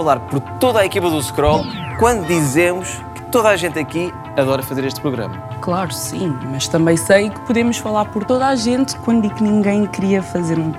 falar por toda a equipa do Scroll quando dizemos que toda a gente aqui adora fazer este programa. Claro, sim, mas também sei que podemos falar por toda a gente quando digo que ninguém queria fazer um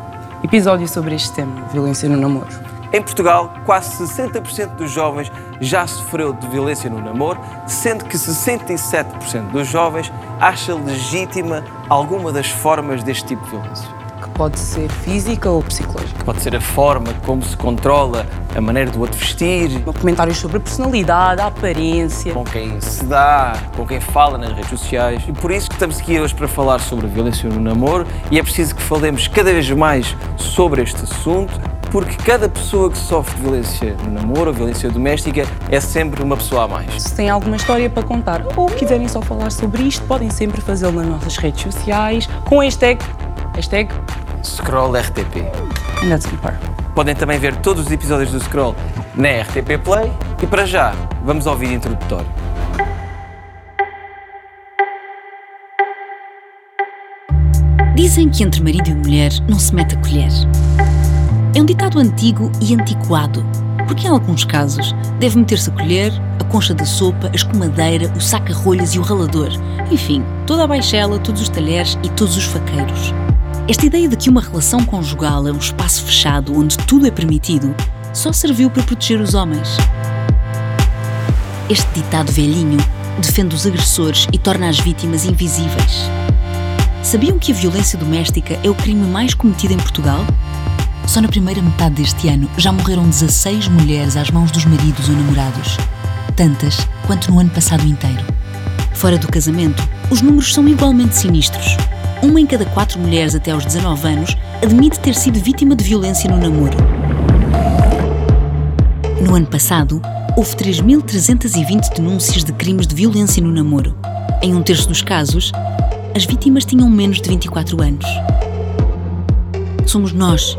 episódio sobre este tema, violência no namoro. Em Portugal, quase 60% dos jovens já sofreu de violência no namoro, sendo que 67% dos jovens acha legítima alguma das formas deste tipo de violência. Pode ser física ou psicológica. Pode ser a forma como se controla, a maneira do outro vestir, Comentários sobre a personalidade, a aparência. com quem se dá, com quem fala nas redes sociais. E por isso que estamos aqui hoje para falar sobre a violência no namoro e é preciso que falemos cada vez mais sobre este assunto, porque cada pessoa que sofre violência no namoro ou violência doméstica é sempre uma pessoa a mais. Se têm alguma história para contar ou quiserem só falar sobre isto, podem sempre fazê-lo nas nossas redes sociais com hashtag, hashtag Scroll RTP. Nuts and Par. Podem também ver todos os episódios do Scroll na RTP Play e para já, vamos ao vídeo introdutório. Dizem que entre marido e mulher não se mete a colher. É um ditado antigo e antiquado, porque em alguns casos deve meter-se a colher, a concha da sopa, a escumadeira, o saca-rolhas e o ralador. Enfim, toda a baixela, todos os talheres e todos os faqueiros. Esta ideia de que uma relação conjugal é um espaço fechado onde tudo é permitido só serviu para proteger os homens. Este ditado velhinho defende os agressores e torna as vítimas invisíveis. Sabiam que a violência doméstica é o crime mais cometido em Portugal? Só na primeira metade deste ano já morreram 16 mulheres às mãos dos maridos ou namorados. Tantas quanto no ano passado inteiro. Fora do casamento, os números são igualmente sinistros. Uma em cada quatro mulheres até aos 19 anos admite ter sido vítima de violência no namoro. No ano passado, houve 3.320 denúncias de crimes de violência no namoro. Em um terço dos casos, as vítimas tinham menos de 24 anos. Somos nós,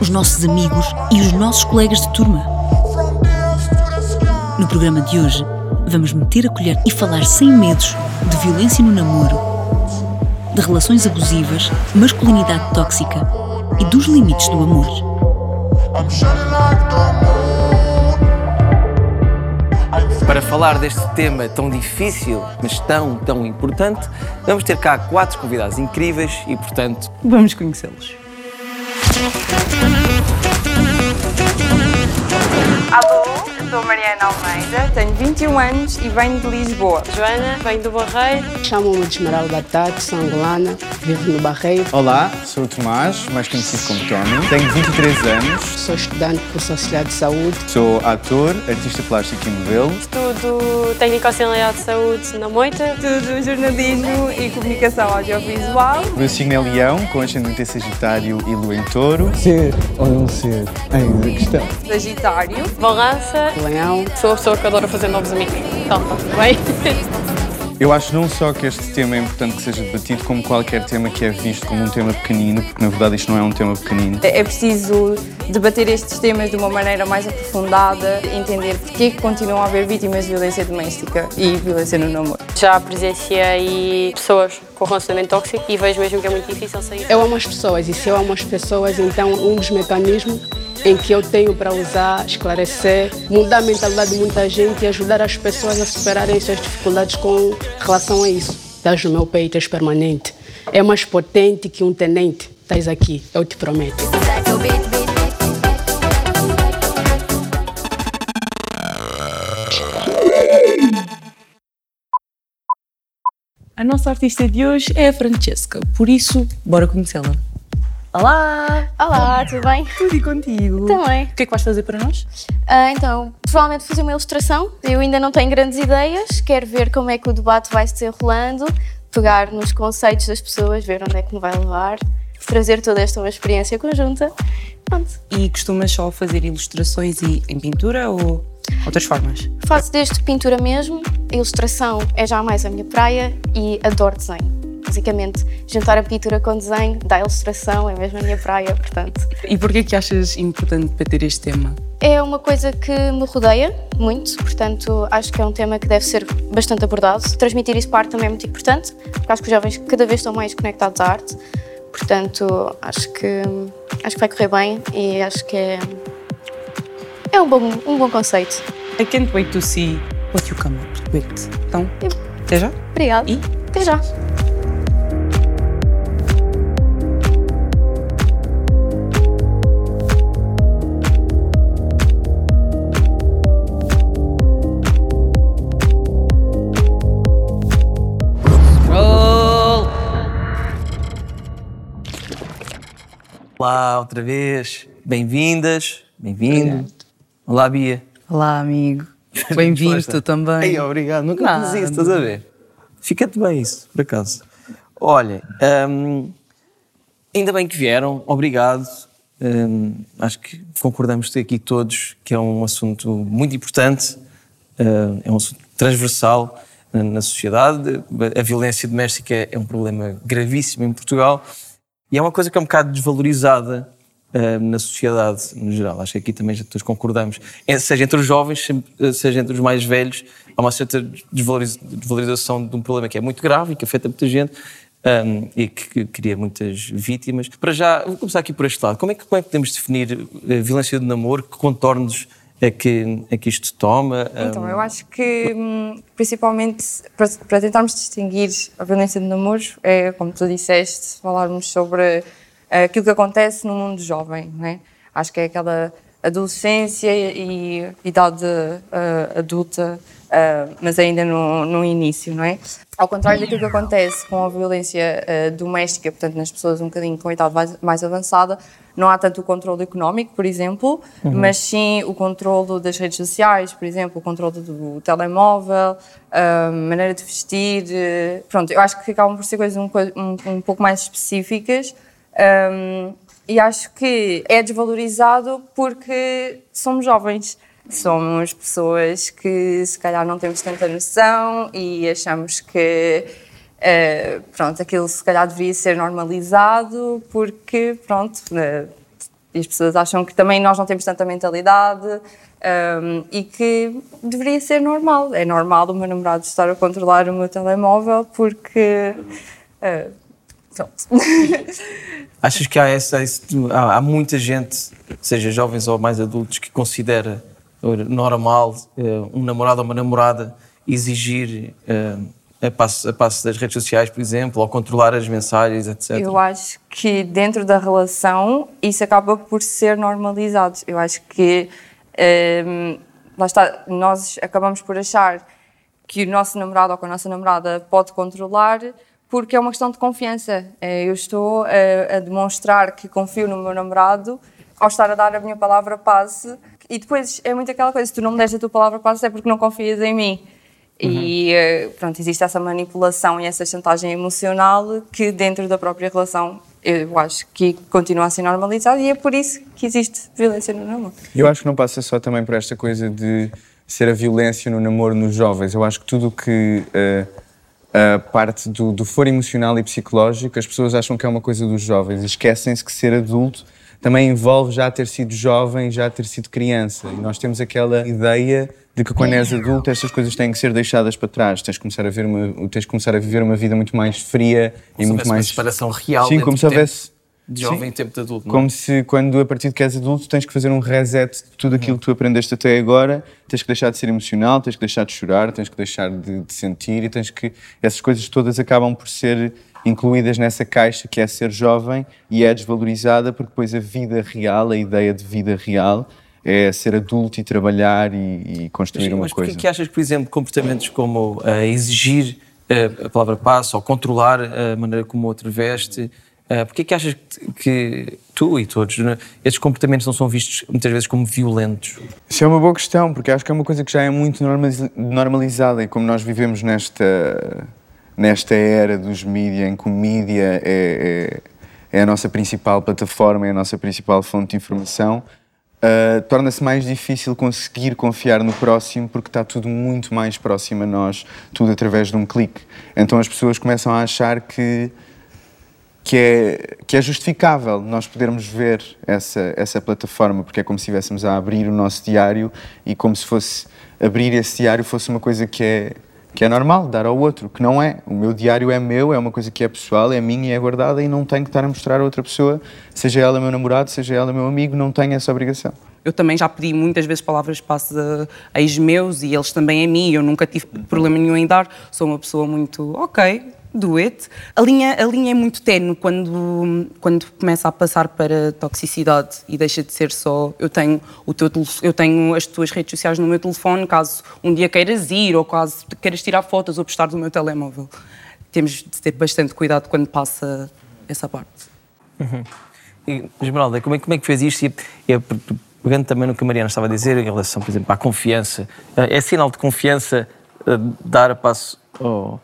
os nossos amigos e os nossos colegas de turma. No programa de hoje, vamos meter a colher e falar sem medos de violência no namoro, de relações abusivas, masculinidade tóxica e dos limites do amor. Para falar deste tema tão difícil, mas tão, tão importante, vamos ter cá quatro convidados incríveis e, portanto, Vamos conhecê-los. Alô, sou Mariana Almeida, tenho 21 anos e venho de Lisboa. Joana, venho do Barreiro. Chamo-me de Esmeralda Tati, sou angolana, vivo no Barreiro. Olá, sou o Tomás, mais conhecido como Tony. Tenho 23 anos, Sou estudante curso Auxiliar de Saúde. sou ator, artista plástico e modelo. Estudo Técnico Auxiliar de Saúde na Moita. Estudo jornalismo e comunicação audiovisual. Meu signo é Leão, com ascendente em Sagitário e Lua em Touro. Ser ou não ser, eis a questão. Sagitário. Balança. Leão, Sou a pessoa que adora fazer novos amigos. Então, está tudo bem? Eu acho não só que este tema é importante que seja debatido, como qualquer tema que é visto como um tema pequenino, porque na verdade isto não é um tema pequenino. É preciso debater estes temas de uma maneira mais aprofundada, entender porque é que continuam a haver vítimas de violência doméstica e violência no namoro. Já presenciei pessoas com relacionamento tóxico e vejo mesmo que é muito difícil sair. eu amo as pessoas e se eu amo as pessoas, então um dos mecanismos em que eu tenho para usar, esclarecer, mudar a mentalidade de muita gente e ajudar as pessoas a superarem suas dificuldades com relação a isso. Estás no meu peito, és permanente. É mais potente que um tenente. Estás aqui, eu te prometo. A nossa artista de hoje é a Francesca, por isso, bora conhecê-la. Olá! Olá, tudo bem? Tudo e contigo? Também. O que é que vais fazer para nós? Ah, então, provavelmente fazer uma ilustração. Eu ainda não tenho grandes ideias, quero ver como é que o debate vai se desenrolando, pegar nos conceitos das pessoas, ver onde é que me vai levar, trazer toda esta uma experiência conjunta. Pronto. E costumas só fazer ilustrações e em pintura ou outras formas? Faço desde pintura mesmo, a ilustração é já mais a minha praia e adoro desenho. Basicamente, juntar a pintura com desenho da ilustração é mesmo a minha praia, portanto. E porquê que achas importante para ter este tema? É uma coisa que me rodeia muito, portanto, acho que é um tema que deve ser bastante abordado. Transmitir isso para a arte também é muito importante, porque acho que os jovens cada vez estão mais conectados à arte. Portanto, acho que, acho que vai correr bem e acho que é, É um bom, um bom conceito. I can't wait to see what you come up with. Então, até já. Obrigada. E até já. Olá, outra vez. Bem-vindas, bem-vindo. Olá, Bia. Olá, amigo. Bem-vindo também. Ei, obrigado. Nunca Nada. fiz isso, estás a ver? Fica-te bem isso, por acaso. Olha, hum, ainda bem que vieram, obrigado. Hum, acho que concordamos aqui todos que é um assunto muito importante, hum, é um assunto transversal na, na sociedade. A violência doméstica é um problema gravíssimo em Portugal e é uma coisa que é um bocado desvalorizada eh, na sociedade no geral. Acho que aqui também já todos concordamos. Eh, Seja entre os jovens, eh, seja entre os mais velhos, há uma certa desvaloriz- desvalorização de um problema que é muito grave e que afeta muita gente um, e que, cria muitas vítimas. Para já, vou começar aqui por este lado. Como é que, como é que podemos definir a violência do namoro? Que contornos é que, é que isto toma? Então, Um, eu acho que, hum, principalmente, para, para tentarmos distinguir a violência de namoro, é, como tu disseste, falarmos sobre eh, aquilo que acontece no mundo jovem, não é? Acho que é aquela adolescência e idade eh, adulta, eh, mas ainda no, no início, não é? Ao contrário daquilo que acontece com a violência eh, doméstica, portanto, nas pessoas um bocadinho com idade mais, mais avançada, não há tanto o controle económico, por exemplo, Uhum. mas sim o controle das redes sociais, por exemplo, o controle do telemóvel, a maneira de vestir. Pronto, eu acho que acabam por ser coisas um, um, um pouco mais específicas. um, e acho que é desvalorizado porque somos jovens. Somos pessoas que se calhar não temos tanta noção e achamos que eh, pronto, aquilo se calhar deveria ser normalizado porque pronto, e as pessoas acham que também nós não temos tanta mentalidade um, e que deveria ser normal. É normal o meu namorado estar a controlar o meu telemóvel porque. uh, pronto. Achas que há, essa, há, muita gente, seja jovens ou mais adultos, que considera normal eh, um namorado ou uma namorada exigir eh, a passo, a passo das redes sociais, por exemplo, ou controlar as mensagens, etc. Eu acho que dentro da relação isso acaba por ser normalizado. Eu acho que hum, lá está, nós acabamos por achar que o nosso namorado ou que a nossa namorada pode controlar porque é uma questão de confiança. Eh, Eu estou a, a demonstrar que confio no meu namorado ao estar a dar a minha palavra passe e depois é muito aquela coisa, se tu não me deste a tua palavra passe é porque não confias em mim. E eh, pronto, existe essa manipulação e essa chantagem emocional que dentro da própria relação eu acho que continua a ser normalizado e é por isso que existe violência no namoro. Eu acho que não passa só também por esta coisa de ser a violência no namoro nos jovens. Eu acho que tudo o que eh, a parte do, do foro emocional e psicológico, as pessoas acham que é uma coisa dos jovens e esquecem-se que ser adulto também envolve já ter sido jovem, já ter sido criança. E nós temos aquela ideia de que quando és adulto estas coisas têm que ser deixadas para trás. Tens que começar a, ver uma, tens que começar a viver uma vida muito mais fria Como e muito houvesse uma mais... separação real Sim, como se houvesse... de jovem Sim. tempo de adulto. não é? Como se quando a partir de que és adulto tens que fazer um reset de tudo aquilo que tu aprendeste até agora, tens que deixar de ser emocional, tens que deixar de chorar, tens que deixar de, de sentir e tens que. Essas coisas todas acabam por ser incluídas nessa caixa que é ser jovem e é desvalorizada porque depois a vida real, a ideia de vida real, é ser adulto e trabalhar e, e construir uma Mas porquê coisa. que achas que, por exemplo, comportamentos como eh, exigir eh, a palavra passo ou controlar a maneira como o outro veste, uh, porquê que achas que, tu e todos, né, estes comportamentos não são vistos muitas vezes como violentos? Isso é uma boa questão, porque acho que é uma coisa que já é muito normaliz- normalizada e como nós vivemos nesta, nesta era dos mídia, em que o mídia é, é, é a nossa principal plataforma, é a nossa principal fonte de informação, ah, torna-se mais difícil conseguir confiar no próximo porque está tudo muito mais próximo a nós, tudo através de um clique. Então as pessoas começam a achar que que é, que é justificável nós podermos ver essa, essa plataforma, porque é como se estivéssemos a abrir o nosso diário e como se fosse abrir esse diário fosse uma coisa que é, que é normal, dar ao outro, que não é. O meu diário é meu, é uma coisa que é pessoal, é minha e é guardada e não tenho que estar a mostrar a outra pessoa, seja ela meu namorado, seja ela meu amigo, não tenho essa obrigação. Eu também já pedi muitas vezes palavras de passe a ex-meus e eles também a mim, eu nunca tive problema nenhum em dar. Sou uma pessoa muito, ok, do it. A linha, a linha é muito tenue quando, quando começa a passar para toxicidade e deixa de ser só eu tenho, o teu, eu tenho as tuas redes sociais no meu telefone, caso um dia queiras ir ou caso queiras tirar fotos ou postar do meu telemóvel. Temos de ter bastante cuidado quando passa essa parte. Uhum. E, Esmeralda, como é, como é que fez isto? E, e, pegando também no que a Mariana estava a dizer em relação, por exemplo, à confiança, é sinal de confiança eh, dar a passo ao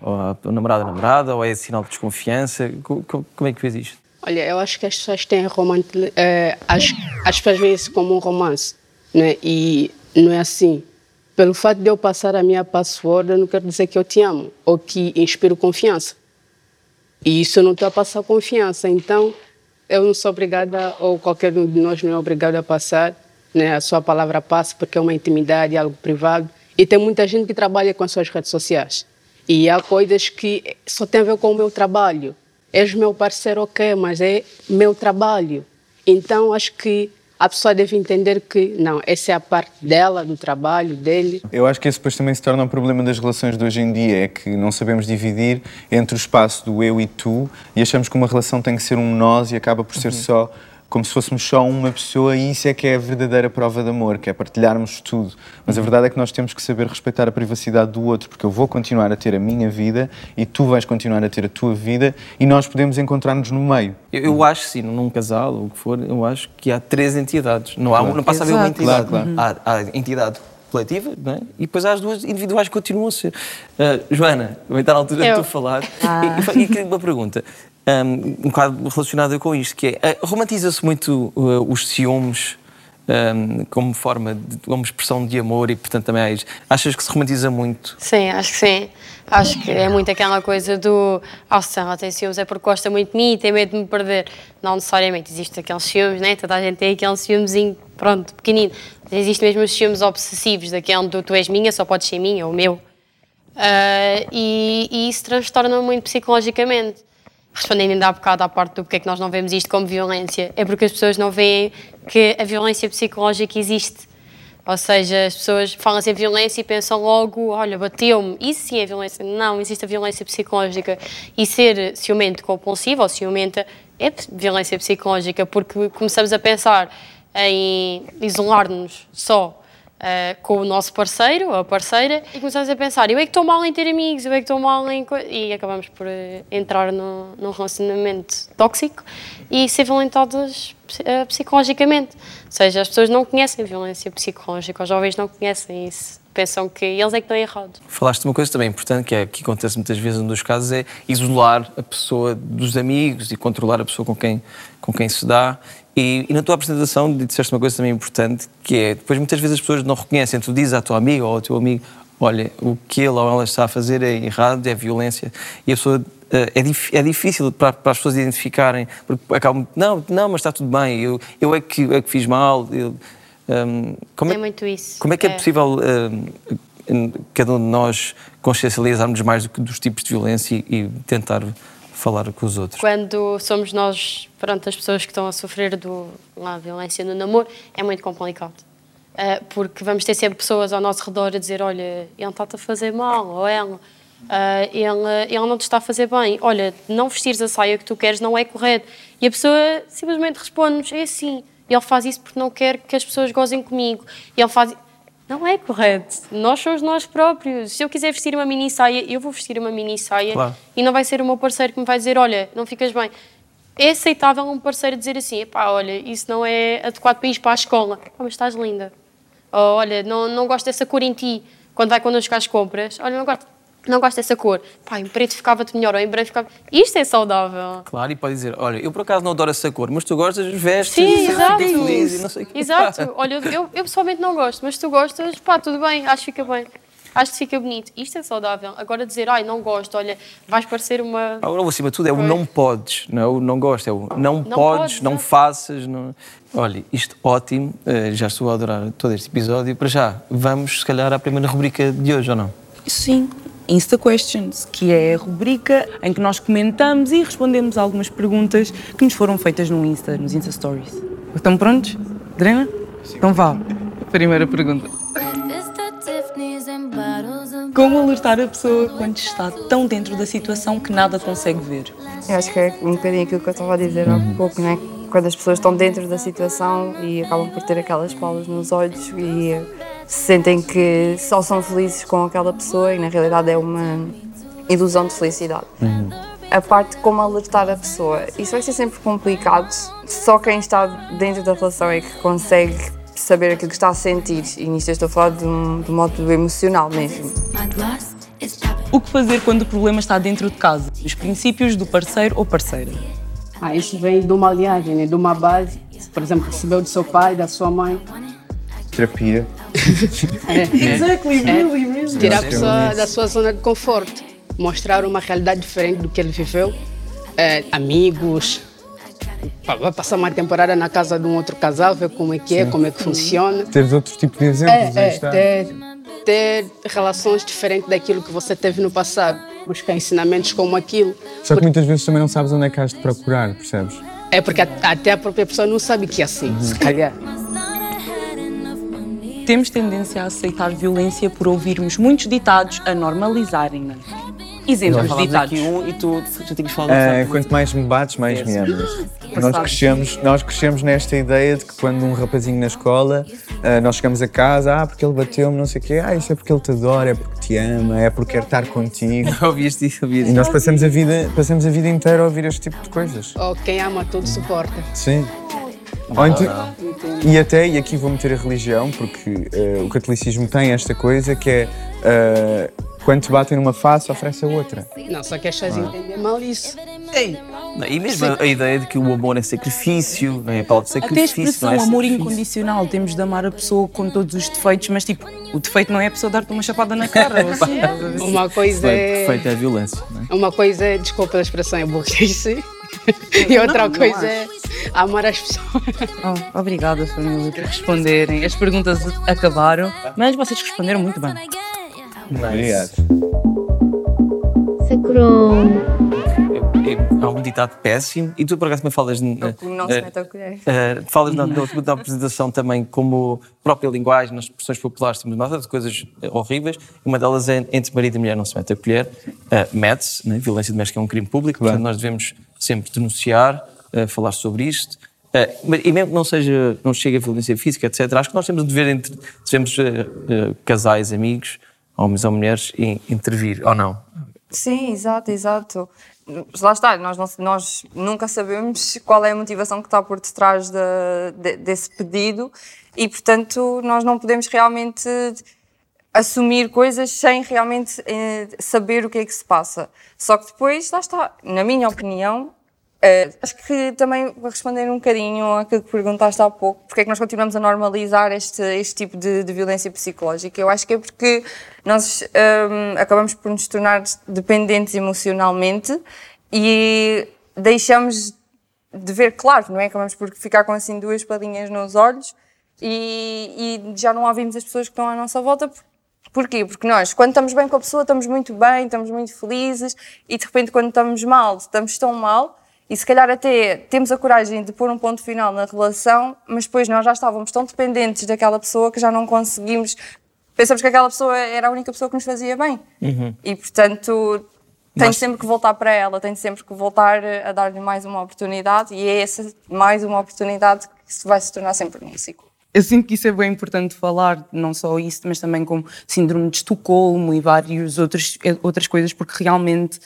ou a namorada ou é sinal de desconfiança? Como é que fez isto? Olha, eu acho que as pessoas têm romance, é, as, as pessoas veem isso como um romance, né? e não é assim. Pelo fato de eu passar a minha password, não quero dizer que eu te amo, ou que inspiro confiança. E isso eu não estou a passar confiança, então eu não sou obrigada, ou qualquer um de nós não é obrigado a passar, né? a sua palavra passa porque é uma intimidade, algo privado, e tem muita gente que trabalha com as suas redes sociais. E há coisas que só tem a ver com o meu trabalho. És meu parceiro, ok, mas é meu trabalho. Então acho que a pessoa deve entender que não, essa é a parte dela, do trabalho, dele. Eu acho que esse depois também se torna um problema das relações de hoje em dia, é que não sabemos dividir entre o espaço do eu e tu e achamos que uma relação tem que ser um nós e acaba por ser uhum. só como se fôssemos só uma pessoa e isso é que é a verdadeira prova de amor, que é partilharmos tudo. Mas a verdade é que nós temos que saber respeitar a privacidade do outro, porque eu vou continuar a ter a minha vida e tu vais continuar a ter a tua vida e nós podemos encontrar-nos no meio. Eu, eu acho, sim, num casal ou o que for, eu acho que há três entidades. Não, há, claro. não passa Exato. a haver uma entidade. Claro, claro. Há, há entidade coletiva, é? e depois há as duas individuais que continuam a ser. Uh, Joana, vai estar na altura eu. de tu falar. Ah. E, e, e uma pergunta um, um bocado relacionada com isto, que é, uh, romantiza-se muito uh, os ciúmes um, como forma, de, como expressão de amor e, portanto, também há Achas que se romantiza muito? Sim, acho que sim. Acho que é muito aquela coisa do oh, se ela tem ciúmes é porque gosta muito de mim e tem medo de me perder. Não necessariamente. Existe aqueles ciúmes, né? Toda a gente tem aquele ciúmezinho, pronto, pequenino. Existem mesmo os ciúmes obsessivos, daquele do tu és minha, só podes ser minha, ou meu. Uh, e, e isso transtorna muito psicologicamente respondendo ainda há bocado à parte do porque é que nós não vemos isto como violência, é porque as pessoas não veem que a violência psicológica existe. Ou seja, as pessoas falam assim violência e pensam logo, olha, bateu-me. Isso sim é violência. Não, existe a violência psicológica. E ser ciumento compulsivo ou ciumenta é violência psicológica, porque começamos a pensar em isolar-nos só Uh, com o nosso parceiro ou parceira e começamos a pensar, eu é que estou mal em ter amigos, eu é que estou mal em... E acabamos por uh, entrar no, num relacionamento tóxico e ser violentadas uh, psicologicamente. Ou seja, as pessoas não conhecem violência psicológica, os jovens não conhecem isso. Pensam que eles é que estão errados. Falaste de uma coisa também importante, que é que acontece muitas vezes, um dos casos, é isolar a pessoa dos amigos e controlar a pessoa com quem, com quem se dá e, e, na tua apresentação disseste uma coisa também importante, que é, depois muitas vezes as pessoas não reconhecem, tu dizes à tua amiga ou ao teu amigo, olha, o que ele ou ela está a fazer é errado, é violência, e a pessoa eh, é, dif, é difícil para, para, as pessoas identificarem, porque acabam, não, não, mas está tudo bem, eu, eu é, que, é que fiz mal. Eu, um, como é, é, muito isso. Como é que é, é possível um, cada um de nós consciencializarmos mais do, dos tipos de violência e, e tentar falar com os outros? Quando somos nós, pronto, as pessoas que estão a sofrer do, lá, violência no namoro, é muito complicado. Uh, porque vamos ter sempre pessoas ao nosso redor a dizer: Olha, ele está-te a fazer mal, ou ela, uh, ele, ele não te está a fazer bem. Olha, não vestires a saia que tu queres não é correto. E a pessoa simplesmente responde-nos: É assim. Ele faz isso porque não quer que as pessoas gozem comigo. Ele faz não é correto. Nós somos nós próprios. Se eu quiser vestir uma mini saia, eu vou vestir uma mini saia claro. e não vai ser o meu parceiro que me vai dizer: olha, não ficas bem. É aceitável um parceiro dizer assim: pá, olha, isso não é adequado para ir para a escola. Oh, mas estás linda. Ou, olha, não, não gosto dessa cor em ti. Quando vai connosco às compras, olha, não gosto não gosto dessa cor. Pá, em preto ficava-te melhor, ou em branco ficava... Isto é saudável. Claro, e pode dizer, olha, eu por acaso não adoro essa cor, mas tu gostas, vestes, Sim, exato. feliz e não sei o quê. Exato. Olha, eu, eu pessoalmente não gosto, mas tu gostas, pá, tudo bem, acho que fica bem. Acho que fica bonito. Isto é saudável. Agora dizer, ai, não gosto, olha, vais parecer uma. Agora, acima de tudo, é o não podes, não é o não gosto, é o não, não podes, podes, não faças. Não... Olha, isto ótimo, eh, já estou a adorar todo este episódio. Para já, vamos, se calhar, à primeira rubrica de hoje, ou não? Sim, Insta Questions, que é a rubrica em que nós comentamos e respondemos algumas perguntas que nos foram feitas no Insta, nos Insta Stories. Estão prontos? Adriana? Então vá, primeira pergunta. Como alertar a pessoa quando está tão dentro da situação que nada consegue ver? Eu acho que é um bocadinho aquilo que eu estava a dizer há pouco, não é? Quando as pessoas estão dentro da situação e acabam por ter aquelas palas nos olhos e sentem que só são felizes com aquela pessoa e na realidade é uma ilusão de felicidade. A parte de como alertar a pessoa, isso vai ser sempre complicado. Só quem está dentro da relação é que consegue saber aquilo que está a sentir. E nisto eu estou a falar de um, de um modo emocional mesmo. O que fazer quando o problema está dentro de casa? Os princípios do parceiro ou parceira. Ah, isso vem de uma linhagem, né? de uma base. Por exemplo, recebeu do seu pai, da sua mãe. Terapia. Exactly, really, really. Tirar a pessoa da sua zona de conforto. Mostrar uma realidade diferente do que ele viveu. É, amigos. Vai passar uma temporada na casa de um outro casal, ver como é que é, como é que funciona. Teres outro tipo de exemplos, É, é, ter, ter relações diferentes daquilo que você teve no passado. Buscar ensinamentos como aquilo. Só que muitas vezes também não sabes onde é que has de procurar, percebes? É porque a- até a própria pessoa não sabe que é assim, se calhar. Temos tendência a aceitar violência por ouvirmos muitos ditados a normalizarem-na. Exemplos de ditados. aqui um e tu já tinhas falado Ah, quanto mais me bates, mais me amas. Nós Engraçado. crescemos, nós crescemos nesta ideia de que quando um rapazinho na escola, ah, nós chegamos a casa, ah, porque ele bateu-me, não sei o quê, ah, isso é porque ele te adora, é porque te ama, é porque quer estar contigo. Ouviste isso, E ouviste nós passamos a vida, passamos a vida inteira a ouvir este tipo de coisas. Ou quem ama tudo suporta. Sim. Ou então- e até, e aqui vou meter a religião, porque eh, o catolicismo tem esta coisa que é eh, quando te batem numa face, oferece a outra. Não, só que as pessoas entendem mal isso. Ei, Não, E mesmo a, a ideia de que o amor é sacrifício, não é a palavra de Até a sacrifício, expressão não é amor sacrifício. incondicional. Temos de amar a pessoa com todos os defeitos, mas tipo, o defeito não é a pessoa dar-te uma chapada na cara. assim, uma coisa é. perfeito é a violência. Não é? Uma coisa é, desculpa a expressão, é burrice. E outra Não, não coisa é amar as pessoas. Oh, obrigada, família, por responderem. As perguntas acabaram, mas vocês responderam muito bem. Obrigado. É, é, há um ditado péssimo e tu por acaso também falas. não se mete a colher. eh, falas na, na, na apresentação também como própria linguagem, nas expressões populares temos nota de coisas eh, horríveis. Uma delas é entre marido e mulher não se mete a colher, eh, mete-se, né? violência doméstica é um crime público, portanto nós devemos sempre denunciar, eh, falar sobre isto. Mas- e mesmo que não seja, não chegue a violência física, etc., acho que nós temos o dever entre, devemos, eh, casais, amigos, homens ou mulheres, in- intervir, ou não? Sim, exato, exato. Lá está, nós, não- nós nunca sabemos qual é a motivação que está por detrás da- de- desse pedido e, portanto, nós não podemos realmente assumir coisas sem realmente eh, saber o que é que se passa. Só que depois, lá está, na minha opinião, eh, acho que também vou responder um bocadinho àquilo que perguntaste há pouco, porque é que nós continuamos a normalizar este, este tipo de, de violência psicológica. Eu acho que é porque nós hum, acabamos por nos tornar dependentes emocionalmente e deixamos de ver claro, não é? Acabamos por ficar com assim duas padinhas nos olhos e, e já não ouvimos as pessoas que estão à nossa volta. Porquê? Porque nós, quando estamos bem com a pessoa, estamos muito bem, estamos muito felizes e de repente, quando estamos mal, estamos tão mal e se calhar até temos a coragem de pôr um ponto final na relação, mas depois nós já estávamos tão dependentes daquela pessoa que já não conseguimos. Pensamos que aquela pessoa era a única pessoa que nos fazia bem. E portanto, tenho sempre que voltar para ela, tenho sempre que voltar a dar-lhe mais uma oportunidade e é essa mais uma oportunidade que vai se tornar sempre um ciclo. Eu sinto que isso é bem importante falar, não só isso, mas também como síndrome de Estocolmo e várias outras, outras coisas, porque realmente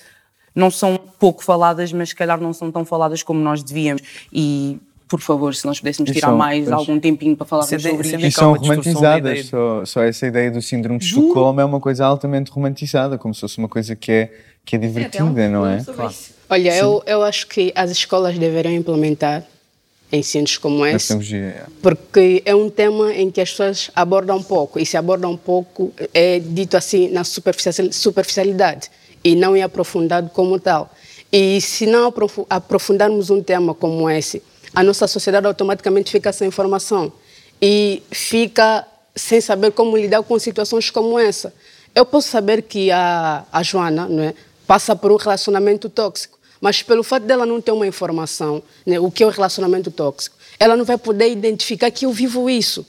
não são pouco faladas, mas se calhar não são tão faladas como nós devíamos. E, por favor, se nós pudéssemos E tirar são- mais pois. algum tempinho para falarmos Sendo- sobre isso. E que há são romantizadas, só, só essa ideia do síndrome de Estocolmo é uma coisa altamente romantizada, como se fosse uma coisa que é, que é divertida, não é? Olha, eu, eu acho que as escolas deveriam implementar ensinos como Na esse, é. porque é um tema em que as pessoas abordam um pouco, e se abordam um pouco, é dito assim na superficial- superficialidade, e não é aprofundado como tal. E se não aprofu- aprofundarmos um tema como esse, a nossa sociedade automaticamente fica sem informação e fica sem saber como lidar com situações como essa. Eu posso saber que a, a Joana não é, passa por um relacionamento tóxico, mas pelo fato dela não ter uma informação, né, o que é o relacionamento tóxico, ela não vai poder identificar que eu vivo isso.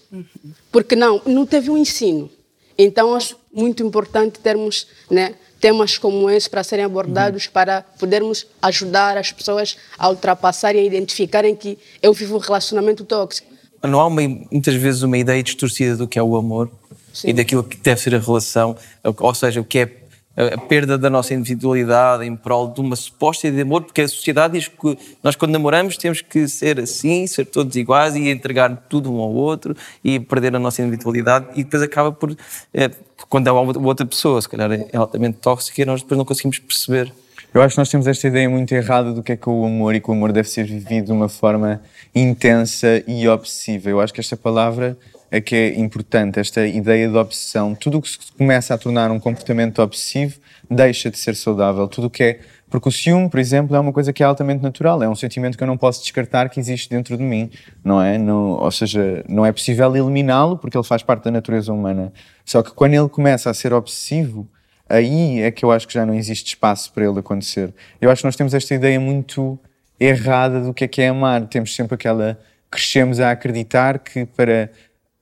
Porque não, não teve um ensino. Então, acho muito importante termos né, temas como esse para serem abordados, para podermos ajudar as pessoas a ultrapassarem e a identificarem que eu vivo um relacionamento tóxico. Não há uma- muitas vezes uma ideia distorcida do que é o amor Sim. e daquilo que deve ser a relação, ou seja, o que é a perda da nossa individualidade em prol de uma suposta ideia de amor, porque a sociedade diz que nós quando namoramos temos que ser assim, ser todos iguais e entregar tudo um ao outro e perder a nossa individualidade e depois acaba por, eh, quando é uma outra pessoa, se calhar é altamente tóxica e nós depois não conseguimos perceber. Eu acho que nós temos esta ideia muito errada do que é que o amor e que o amor deve ser vivido de uma forma intensa e obsessiva. Eu acho que esta palavra é que é importante, esta ideia de obsessão. Tudo o que se começa a tornar um comportamento obsessivo deixa de ser saudável. Tudo o que é. Porque o ciúme, por exemplo, é uma coisa que é altamente natural, é um sentimento que eu não posso descartar que existe dentro de mim, não é? Ou seja, não é possível eliminá-lo porque ele faz parte da natureza humana. Só que quando ele começa a ser obsessivo, aí é que eu acho que já não existe espaço para ele acontecer. Eu acho que nós temos esta ideia muito errada do que é que é amar. Temos sempre aquela. crescemos a acreditar que para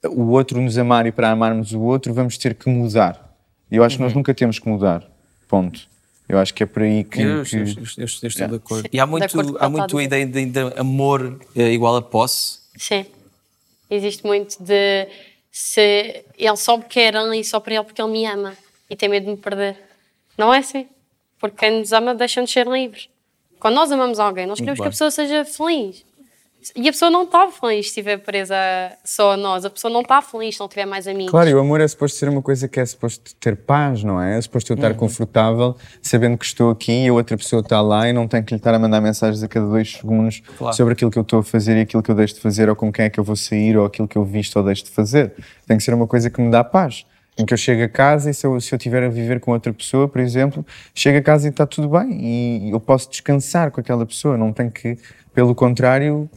o outro nos amar e para amarmos o outro vamos ter que mudar. E eu acho que nós nunca temos que mudar. Ponto. Eu acho que é por aí que. Eu, que- eu- eu- eu estou de Yeah. acordo. E há De acordo muito, que há muito a ideia de, de amor eh, igual a posse. Sim. Existe muito de se ele só me quer ali só para ele porque ele me ama e tem medo de me perder. Não é assim. Porque quem nos ama deixa-nos ser livres. Quando nós amamos alguém, nós queremos que a pessoa seja feliz. E a pessoa não está feliz se estiver presa só a nós. A pessoa não está feliz se não tiver mais amigos. Claro, e o amor é suposto ser uma coisa que é suposto ter paz, não é? É suposto eu estar confortável, sabendo que estou aqui e a outra pessoa está lá e não tenho que lhe estar a mandar mensagens a cada dois segundos Claro. sobre aquilo que eu estou a fazer e aquilo que eu deixo de fazer, ou com quem é que eu vou sair, ou aquilo que eu visto ou deixo de fazer. Tem que ser uma coisa que me dá paz. Em que eu chego a casa e se eu, se eu estiver a viver com outra pessoa, por exemplo, chego a casa e está tudo bem e eu posso descansar com aquela pessoa, não tenho que, pelo contrário,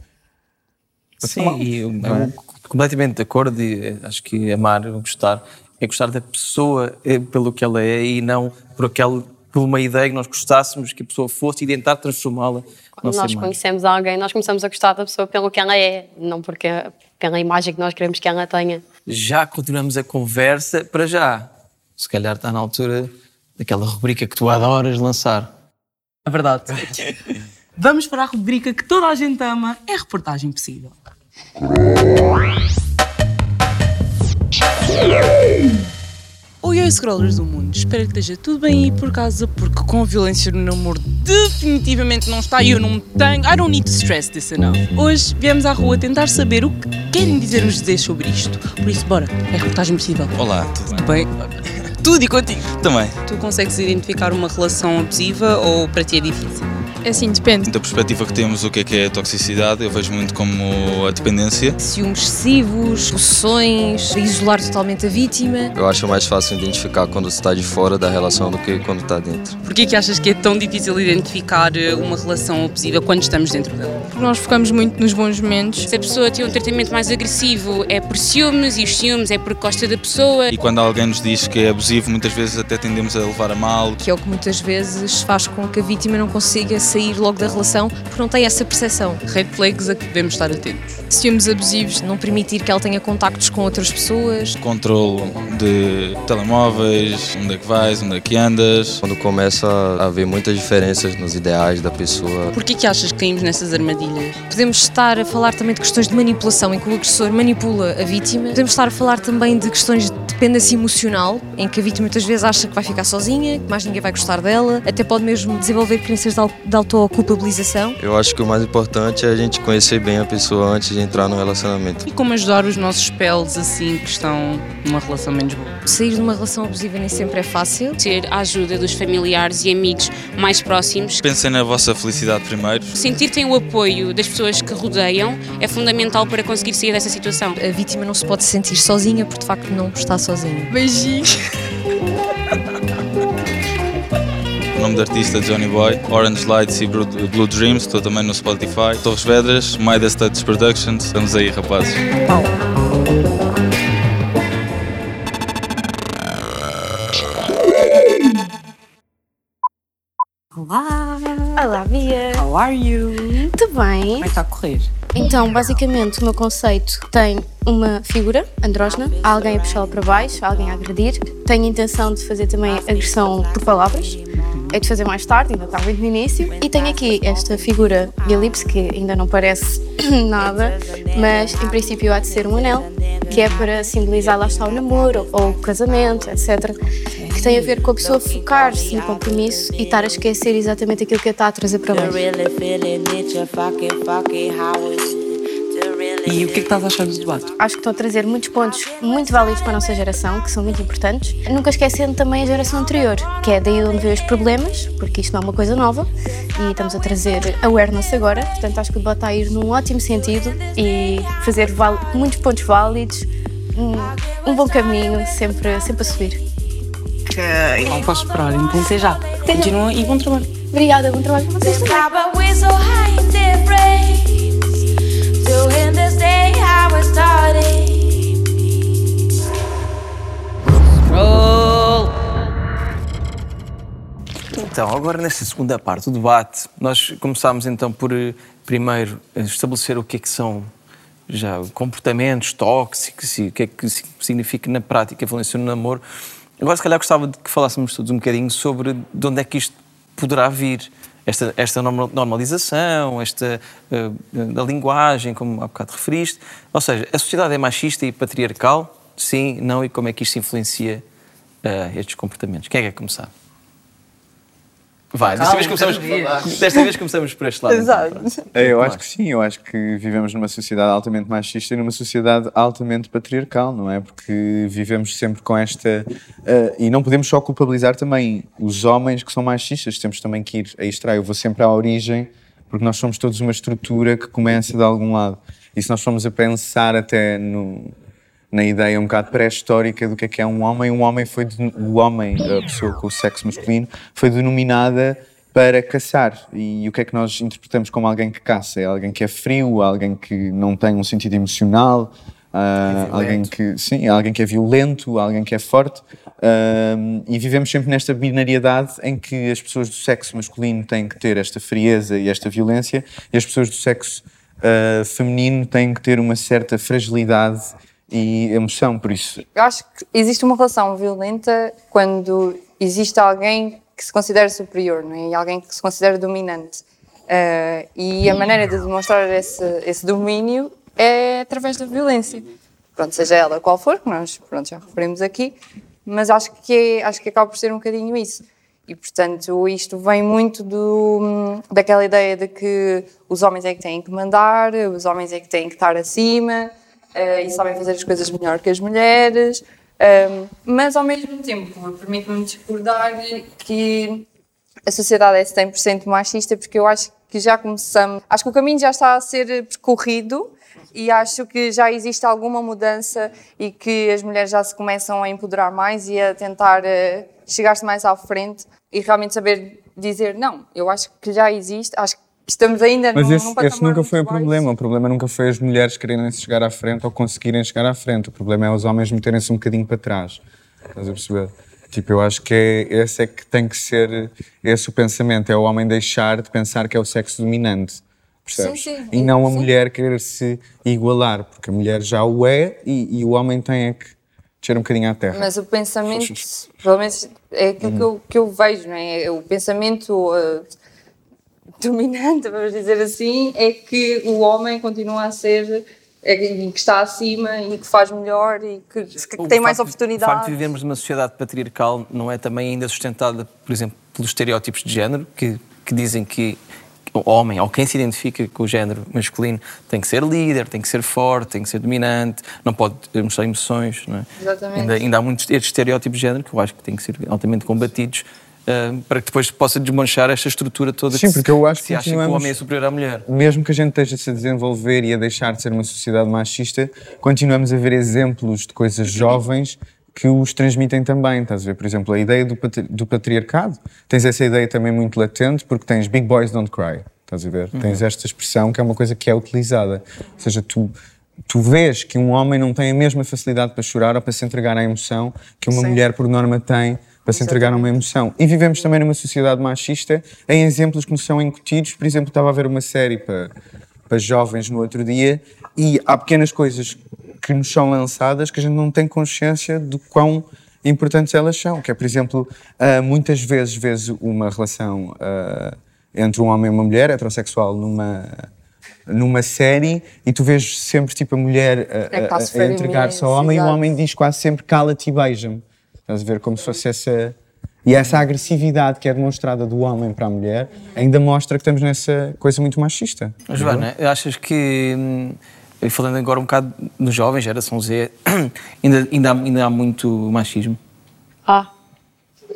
Sim, e eu, eu completamente de acordo e eh, acho que amar, gostar, é gostar da pessoa eh, pelo que ela é e não por aquela, por uma ideia que nós gostássemos que a pessoa fosse e tentar transformá-la. Quando nós conhecemos alguém, nós começamos a gostar da pessoa pelo que ela é, não porque, pela imagem que nós queremos que ela tenha. Já continuamos a conversa para já. Se calhar está na altura daquela rubrica que tu adoras lançar. É verdade. Vamos para a rubrica que toda a gente ama, é a reportagem possível. Oi, oi, scrollers do mundo. Espero que esteja tudo bem aí por casa, porque com a violência no namoro definitivamente não está e eu não me tenho. I don't need to stress this enough. Hoje viemos à rua tentar saber o que querem dizer sobre isto. Por isso, bora, é a reportagem possível. Olá, tudo Tudo bem? Tudo e contigo. Também. Tu consegues identificar uma relação abusiva ou para ti é difícil? É assim, depende. Da perspectiva que temos, o que é que é a toxicidade, eu vejo muito como a dependência. Ciúmes excessivos, possessões, isolar totalmente a vítima. Eu acho mais fácil identificar quando está de fora da relação do que quando está dentro. Porquê que achas que é tão difícil identificar eh, uma relação abusiva quando estamos dentro dela? Porque nós focamos muito nos bons momentos. Se a pessoa tem um tratamento mais agressivo é por ciúmes e os ciúmes é porque gosta da pessoa. E quando alguém nos diz que é abusivo, muitas vezes até tendemos a levar a mal. Que é o que muitas vezes faz com que a vítima não consiga sair logo da relação porque não tem essa percepção. Red flags a que devemos estar atentos. Ciúmes abusivos, não permitir que ela tenha contactos com outras pessoas. Controle de telemóveis, onde é que vais, onde é que andas. Quando começa a haver muitas diferenças nos ideais da pessoa. Porquê que achas que caímos nessas armadilhas? Podemos estar a falar também de questões de manipulação, em que o agressor manipula a vítima. Podemos estar a falar também de questões de dependência emocional, em que a vítima muitas vezes acha que vai ficar sozinha, que mais ninguém vai gostar dela. Até pode mesmo desenvolver crenças de au- de autoculpabilização. Eu acho que o mais importante é a gente conhecer bem a pessoa antes de entrar no relacionamento. E como ajudar os nossos peles assim que estão numa relação menos boa? Sair de uma relação abusiva nem sempre é fácil. Ter a ajuda dos familiares e amigos mais próximos. Pensem na vossa felicidade primeiro. Sentir que tem o apoio das pessoas que rodeiam é fundamental para conseguir sair dessa situação. A vítima não se pode sentir sozinha porque de facto não está sozinha. Beijinhos. O nome do artista é Johnny Boy, Orange Lights e Blue Dreams, estou também no Spotify. Torres Vedras, Midas Touch Productions, estamos aí rapazes. Olá! Olá, Bia! How are you? Muito bem. Como é que está a correr? Então, basicamente, o meu conceito tem uma figura andrógena, alguém a puxá-la para baixo, alguém a agredir. Tenho a intenção de fazer também agressão por palavras. É de fazer mais tarde, ainda está muito no início. E tenho aqui esta figura de elipse, que ainda não parece nada, mas em princípio há de ser um anel, que é para simbolizar lá está o namoro ou o casamento, etc. Que tem a ver com a pessoa focar-se no compromisso e estar a esquecer exatamente aquilo que a está a trazer para baixo. E o que é que estás a achar do debate? Acho que estão a trazer muitos pontos muito válidos para a nossa geração, que são muito importantes. Nunca esquecendo também a geração anterior, que é daí onde veio os problemas, porque isto não é uma coisa nova, e estamos a trazer awareness agora. Portanto, acho que o debate está a ir num ótimo sentido e fazer muitos pontos válidos, um, um bom caminho, sempre, sempre a subir. Ok, não posso esperar, então até já. Continua e bom trabalho. Obrigada, bom trabalho para vocês também. Então, agora nesta segunda parte do debate, nós começámos então por, eh, primeiro, estabelecer o que é que são já comportamentos tóxicos e o que é que si- significa na prática a violência no namoro. Agora, se calhar, gostava de que falássemos todos um bocadinho sobre de onde é que isto poderá vir. Esta, esta norma- normalização, esta eh, da linguagem, como há bocado referiste. Ou seja, a sociedade é machista e patriarcal? Sim, não, e como é que isto influencia eh, estes comportamentos? Quem é que quer começar? Vai, desta vez, começamos, desta vez começamos por este lado. então. É, eu acho que sim, eu acho que vivemos numa sociedade altamente machista e numa sociedade altamente patriarcal, não é? Porque vivemos sempre com esta. eh, e não podemos só culpabilizar também os homens que são machistas, temos também que ir. Aí está, eu vou sempre à origem, porque nós somos todos uma estrutura que começa de algum lado. E se nós formos a pensar até no, na ideia um bocado pré-histórica do que é que é um homem, um homem foi de- o homem, a pessoa com o sexo masculino, foi denominada para caçar. E o que é que nós interpretamos como alguém que caça? É alguém que é frio, alguém que não tem um sentido emocional, ah, alguém que sim, alguém que é violento, alguém que é forte. Ah, e vivemos sempre nesta binariedade em que as pessoas do sexo masculino têm que ter esta frieza e esta violência, e as pessoas do sexo ah, feminino têm que ter uma certa fragilidade e emoção, por isso. Eu acho que existe uma relação violenta quando existe alguém que se considera superior não é? e alguém que se considera dominante. Eh, e a maneira de demonstrar esse, esse domínio é através da violência. Pronto, seja ela qual for, que nós pronto, já referimos aqui, mas acho que, é, acho que acaba por ser um bocadinho isso. E, portanto, isto vem muito do, daquela ideia de que os homens é que têm que mandar, os homens é que têm que estar acima, eh, e sabem fazer as coisas melhor que as mulheres, ehm, mas ao mesmo tempo permite-me discordar que a sociedade é 100% machista, porque eu acho que já começamos, acho que o caminho já está a ser percorrido e acho que já existe alguma mudança e que as mulheres já se começam a empoderar mais e a tentar eh, chegar-se mais à frente e realmente saber dizer não. Eu acho que já existe, acho que estamos ainda Mas num, esse, num esse nunca foi o problema. O problema nunca foi as mulheres quererem chegar à frente ou conseguirem chegar à frente. O problema é os homens meterem-se um bocadinho para trás. Estás a perceber? Tipo, eu acho que é, esse é que tem que ser esse o pensamento. É o homem deixar de pensar que é o sexo dominante. Percebes? Sim, sim. E não a Sim. mulher querer se igualar, porque a mulher já o é e, e o homem tem é que descer um bocadinho à terra. Mas o pensamento, pelo menos é aquilo que, eu, que eu vejo, não é? O pensamento eh, dominante, vamos dizer assim, é que o homem continua a ser é que que está acima e que faz melhor e que, que tem mais facto- O facto oportunidades. de vivermos numa sociedade patriarcal não é também ainda sustentada, por exemplo, pelos estereótipos de género, que, que dizem que o homem, ou quem se identifica com o género masculino, tem que ser líder, tem que ser forte, tem que ser dominante, não pode mostrar emoções. Não é? Exatamente. Ainda, ainda há muitos estes estereótipos de género que eu acho que têm que ser altamente combatidos para que depois possa desmanchar esta estrutura toda Sim, que porque eu acho se que acha que o homem é superior à mulher. mesmo que a gente esteja-se a desenvolver e a deixar de ser uma sociedade machista, continuamos a ver exemplos de coisas jovens que os transmitem também. Estás a ver, por exemplo, a ideia do, patri- do patriarcado. Tens essa ideia também muito latente porque tens Big Boys Don't Cry. Estás a ver? Uhum. Tens esta expressão que é uma coisa que é utilizada. Ou seja, tu, tu vês que um homem não tem a mesma facilidade para chorar ou para se entregar à emoção que uma Sim. mulher, por norma, tem para se entregar a uma emoção. E vivemos também numa sociedade machista em exemplos que nos são incutidos. Por exemplo, estava a ver uma série para, para jovens no outro dia e há pequenas coisas que nos são lançadas que a gente não tem consciência de quão importantes elas são. Que é, por exemplo, uh, muitas vezes vês uma relação uh, entre um homem e uma mulher heterossexual numa numa série e tu vês sempre tipo a mulher a, É a, a entregar-se ao homem e o homem diz quase sempre cala-te e beija-me. Estás a ver como se fosse essa e essa agressividade que é demonstrada do homem para a mulher ainda mostra que estamos nessa coisa muito machista. Joana, achas que, hum, falando agora um bocado nos jovens, geração Z, ainda, ainda, há, ainda há muito machismo? Ah,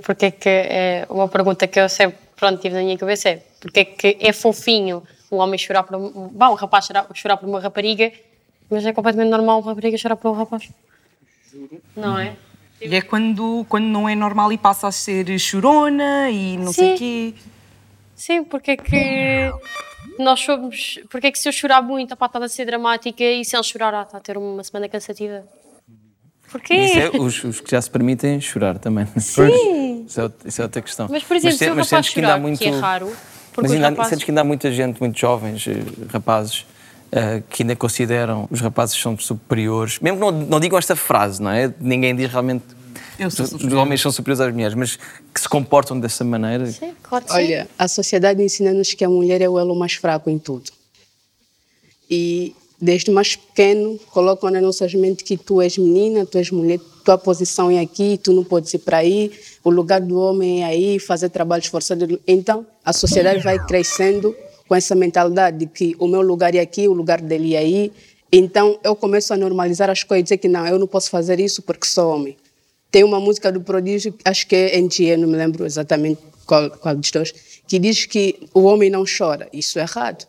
porque é que é uma pergunta que eu sempre pronto, tive na minha cabeça é porque é que é fofinho um homem chorar por um, bom, um rapaz chorar, chorar por uma rapariga, mas é completamente normal uma rapariga chorar por um rapaz. Não é? E é quando, quando não é normal e passa a ser chorona e não sei Sim. o quê. Sim, porque é que nós somos. Porque é que se eu chorar muito, pá, está a ser dramática e se ele chorar, ah, está a ter uma semana cansativa? Porquê? Isso é os, os que já se permitem chorar também. Sim. Isso é, isso é outra questão. Mas, por exemplo, se- se o rapaz sentes que chorar, é raro, porque Mas ainda, rapazes- sentes que ainda há muita gente, muito jovens, eh, rapazes, eh, que ainda consideram os rapazes são superiores. Mesmo que não, não digam esta frase, não é? Ninguém diz realmente os superior. homens são superiores às mulheres, mas que se comportam dessa maneira. Sim, claro que Olha, a sociedade ensina-nos que a mulher é o elo mais fraco em tudo. E desde mais pequeno colocam nas nossas mentes que tu és menina, tu és mulher, tua posição é aqui, tu não podes ir para aí, o lugar do homem é aí, fazer trabalhos forçados. Então, a sociedade vai crescendo com essa mentalidade de que o meu lugar é aqui, o lugar dele é aí. Então, eu começo a normalizar as coisas e dizer que não, eu não posso fazer isso porque sou homem. Tem uma música do Prodígio, acho que é NGE, não me lembro exatamente qual, qual dos dois, que diz que o homem não chora. Isso é errado.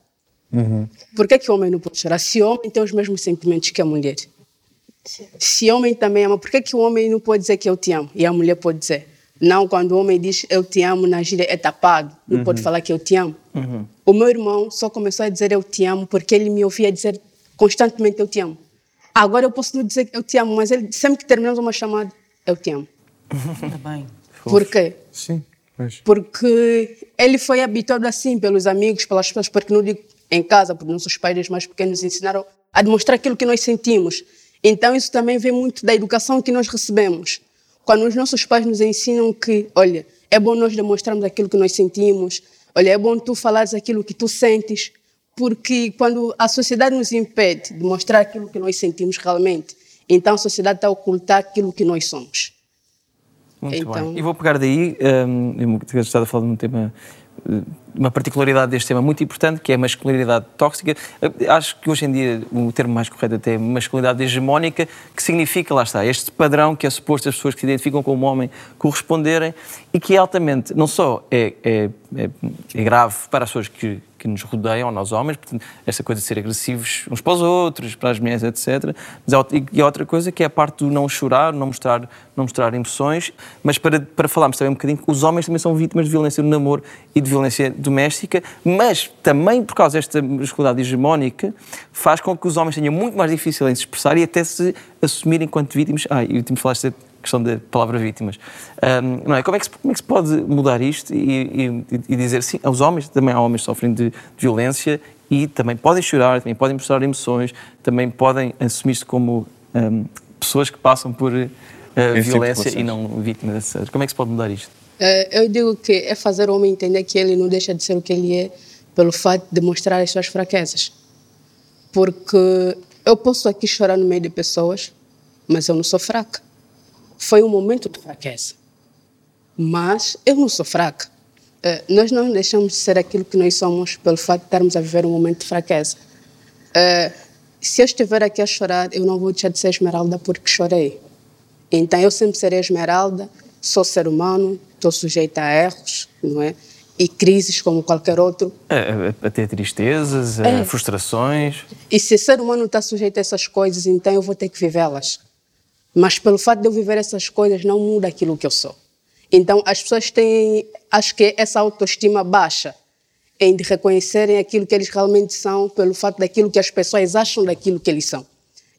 Por que, que o homem não pode chorar? Se o homem tem os mesmos sentimentos que a mulher. Se o homem também ama, por que, que o homem não pode dizer que eu te amo? E a mulher pode dizer. Não, quando o homem diz eu te amo, na gíria é tapado. Não pode falar que eu te amo. O meu irmão só começou a dizer eu te amo porque ele me ouvia dizer constantemente eu te amo. Agora eu posso não dizer eu te amo, mas ele sempre que terminamos uma chamada, eu te amo. Ainda bem. Por quê? Sim, pois. Porque ele foi habituado assim pelos amigos, pelas pessoas, porque não digo em casa, porque nossos pais mais pequenos ensinaram a demonstrar aquilo que nós sentimos. Então isso também vem muito da educação que nós recebemos. Quando os nossos pais nos ensinam que, olha, é bom nós demonstrarmos aquilo que nós sentimos, olha, é bom tu falares aquilo que tu sentes, porque quando a sociedade nos impede de mostrar aquilo que nós sentimos realmente, então a sociedade está a ocultar aquilo que nós somos. Muito Então- bem. E vou pegar daí, hum, eu tinha estado a falar de um tema, uma particularidade deste tema muito importante, que é a masculinidade tóxica. Acho que hoje em dia o termo mais correto até é masculinidade hegemónica, que significa, lá está, este padrão que é suposto as pessoas que se identificam como homem corresponderem e que é altamente, não só é, é- é- é grave para as pessoas que, que nos rodeiam, nós homens, portanto, esta coisa de ser agressivos uns para os outros, para as mulheres, etc. Mas há, e há outra coisa que é a parte do não chorar, não mostrar, não mostrar emoções, mas para, para falarmos também um bocadinho os homens também são vítimas de violência no namoro e de violência doméstica, mas também por causa desta masculinidade hegemónica, faz com que os homens tenham muito mais difícil em se expressar e até se assumirem enquanto vítimas. Ah, e último falaste questão da palavra vítimas. Ahm, não é? Como, é que se, como é que se pode mudar isto e, e- e dizer sim, os homens, também há homens que sofrem de, de violência e também podem chorar, também podem mostrar emoções, também podem assumir-se como ahm, pessoas que passam por tipo de violência e relações. não vítimas. Como é que se pode mudar isto? É, eu digo que é fazer o homem entender que ele não deixa de ser o que ele é pelo fato de mostrar as suas fraquezas. Porque eu posso aqui chorar no meio de pessoas, mas eu não sou fraca. Foi um momento de fraqueza. Mas eu não sou fraca. É, nós não deixamos de ser aquilo que nós somos pelo fato de estarmos a viver um momento de fraqueza. É, se eu estiver aqui a chorar, eu não vou deixar de ser esmeralda porque chorei. Então eu sempre serei esmeralda, sou ser humano, estou sujeita a erros, não é? E crises como qualquer outro. A, a- a ter tristezas, É. frustrações. E se ser humano está sujeito a essas coisas, então eu vou ter que vivê-las. Mas pelo fato de eu viver essas coisas, não muda aquilo que eu sou. Então as pessoas têm, acho que essa autoestima baixa em reconhecerem aquilo que eles realmente são pelo fato daquilo que as pessoas acham daquilo que eles são.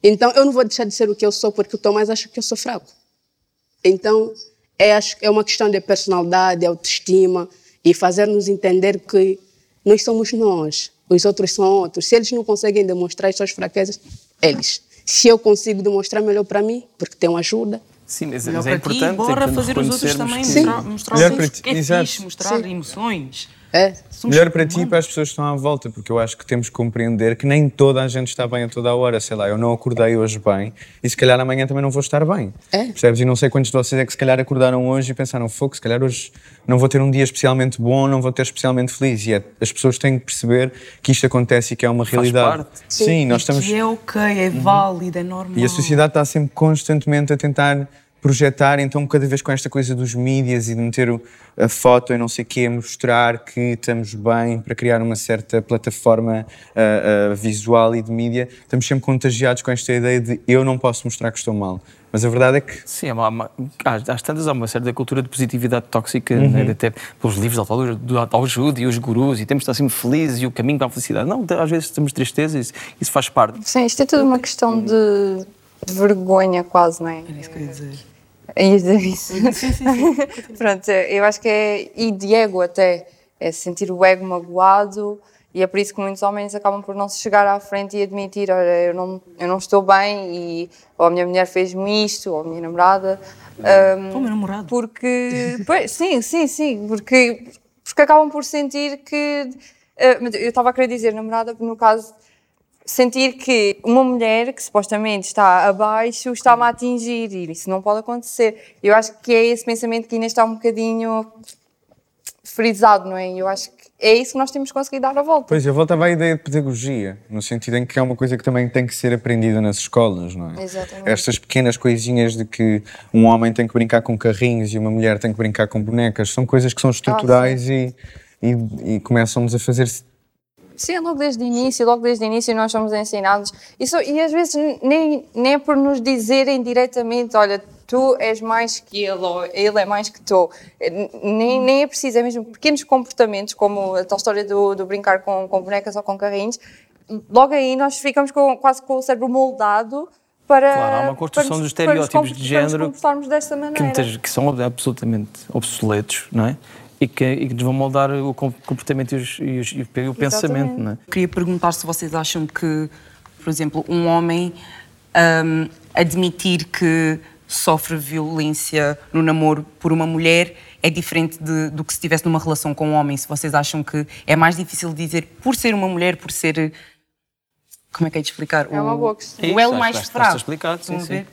Então eu não vou deixar de ser o que eu sou porque o Tomás acha que eu sou fraco. Então é, é uma questão de personalidade, autoestima e fazer-nos entender que nós somos nós. os outros são outros. Se eles não conseguem demonstrar as suas fraquezas, eles. Se eu consigo demonstrar melhor para mim, porque tenho ajuda. Sim, mas, Melhor mas é para ti, importante. bora é que fazer os outros também, mostrar, mostrar que ti, é fixe, mostrar emoções. É. Somos Melhor para ti e para as pessoas que estão à volta, porque eu acho que temos que compreender que nem toda a gente está bem a toda a hora. Sei lá, eu não acordei hoje bem e se calhar amanhã também não vou estar bem. É. Percebes? E não sei quantos de vocês é que se calhar acordaram hoje e pensaram, fogo, se calhar hoje não vou ter um dia especialmente bom, não vou ter especialmente feliz. E é- as pessoas têm que perceber que isto acontece e que é uma realidade. parte. Sim, nós estamos. Que é ok, é válido, é normal. E a sociedade está sempre constantemente a tentar projetar, então cada vez com esta coisa dos mídias e de meter o- a foto e não sei o quê, mostrar que estamos bem para criar uma certa plataforma ah, ah, visual e de mídia, estamos sempre contagiados com esta ideia de eu não posso mostrar que estou mal. Mas a verdade é que Sim, há uma, uma- às, às tantas há uma certa cultura de positividade tóxica, Uhum. né, até pelos livros de autoajuda e os gurus, e temos de estar sempre felizes e o caminho para a felicidade. Não, às vezes temos tristeza e isso, isso faz parte. Sim, isto é tudo uma questão de, de vergonha, quase, não é? Era isso que eu ia dizer. É isso. Pronto, eu acho que é. E de ego até. É sentir o ego magoado. E é por isso que muitos homens acabam por não se chegar à frente e admitir: olha, eu não, eu não estou bem, e, ou a minha mulher fez-me isto, ou a minha namorada. Um, O meu namorado. porque. Pois, sim, sim, sim. Porque, porque acabam por sentir que. mas eu estava a querer dizer namorada, no caso sentir que uma mulher que supostamente está abaixo está-me a atingir e isso não pode acontecer. Eu acho que é esse pensamento que ainda está um bocadinho frisado, não é? Eu acho que é isso que nós temos que conseguir dar a volta. Pois, eu voltava à ideia de pedagogia, no sentido em que é uma coisa que também tem que ser aprendida nas escolas, não é? Exatamente. Estas pequenas coisinhas de que um homem tem que brincar com carrinhos e uma mulher tem que brincar com bonecas, são coisas que são estruturais e, e, e começam-nos a fazer Sim, logo desde o início, logo desde o início nós somos ensinados. Isso, e às vezes nem, nem é por nos dizerem diretamente, olha, tu és mais que ele, ou ele é mais que tu. Nem, nem é preciso, é mesmo pequenos comportamentos, como a tal história do, do brincar com, com bonecas ou com carrinhos. Logo aí nós ficamos com, quase com o cérebro moldado para. Claro, há uma construção nos- dos estereótipos de género desta maneira. que, que são absolutamente obsoletos, não é? E que, e que nos vão moldar o com- comportamento e, os- e os- e o pensamento, não é? Queria perguntar se vocês acham que, por exemplo, um homem hum, admitir que sofre violência no namoro por uma mulher é diferente de- do que se estivesse numa relação com um homem. Se vocês acham que é mais difícil dizer por ser uma mulher, por ser. Como é que é de explicar? É uma O- boa questão. O elo mais fraco. explicado, sim, sim.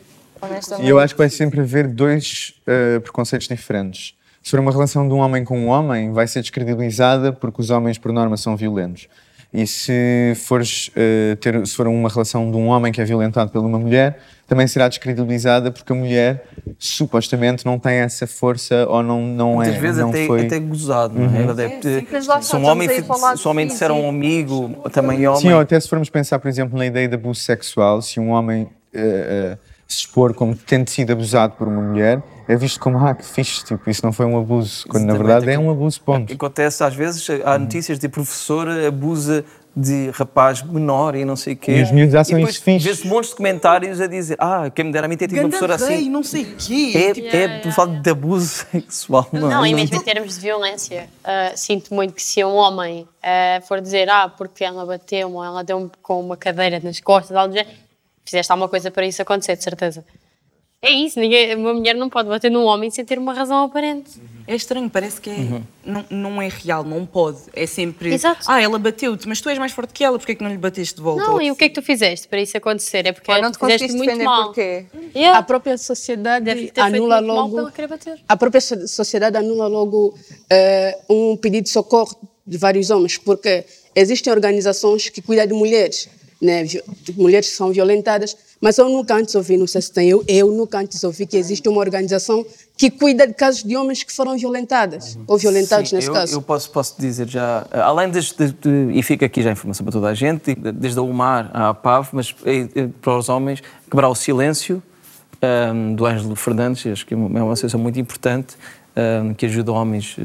E eu acho que vai sempre haver dois eh, preconceitos diferentes. Se for uma relação de um homem com um homem, vai ser descredibilizada porque os homens, por norma, são violentos. E se, fores, eh, ter, se for uma relação de um homem que é violentado por uma mulher, também será descredibilizada porque a mulher, supostamente, não tem essa força ou não, não Muitas é. vezes não até, foi... até gozado, não é? Uhum. Mas lá se está, um homem, se um homem disser a um amigo, também homem, Sim, ou até se formos pensar, por exemplo, na ideia de abuso sexual, se um homem eh, eh, se expor como tendo sido abusado por uma mulher, é visto como, ah, que fixe, tipo, isso não foi um abuso, quando na Exatamente. verdade é um abuso, ponto. Acontece às vezes, há notícias de professora abusa de rapaz menor e não sei o quê. E os miúdos acham E isso fixe. Vê-se montes de comentários a dizer ah, quem me dera a mim ter tido uma Ganda professora rei, assim. não sei o quê. É, Tipo, é por falar de abuso sexual. Não, Não, é? e mesmo em termos de violência, ah, sinto muito que se um homem ah, for dizer, ah, porque ela bateu-me ou ela deu-me com uma cadeira nas costas, algo do género, fizeste alguma coisa para isso acontecer, de certeza. É isso, ninguém, uma mulher não pode bater num homem sem ter uma razão aparente. É estranho, parece que é, Uhum. não, não é real, não pode. É sempre. Exato. Ah, ela bateu-te, mas tu és mais forte que ela, porque é que não lhe bateste de volta? Não, e o que é que tu fizeste para isso acontecer? É porque Ou não te conseguiste muito defender mal. porquê? Yeah. A própria sociedade anula logo. bater. A própria so- sociedade anula logo eh, um pedido de socorro de vários homens, porque existem organizações que cuidam de mulheres, né, mulheres que são violentadas, mas eu nunca antes ouvi, não sei se tem, eu, eu nunca antes ouvi que existe uma organização que cuida de casos de homens que foram violentadas, ou violentados Sim, nesse eu, caso. Eu posso, posso dizer já, além das, de, de- e fica aqui já a informação para toda a gente, desde a UMAR à PAV, mas eh, eh, para os homens, quebrar o silêncio ehm, do Ângelo Fernandes, acho que é uma, é associação muito importante ehm, que ajuda homens eh,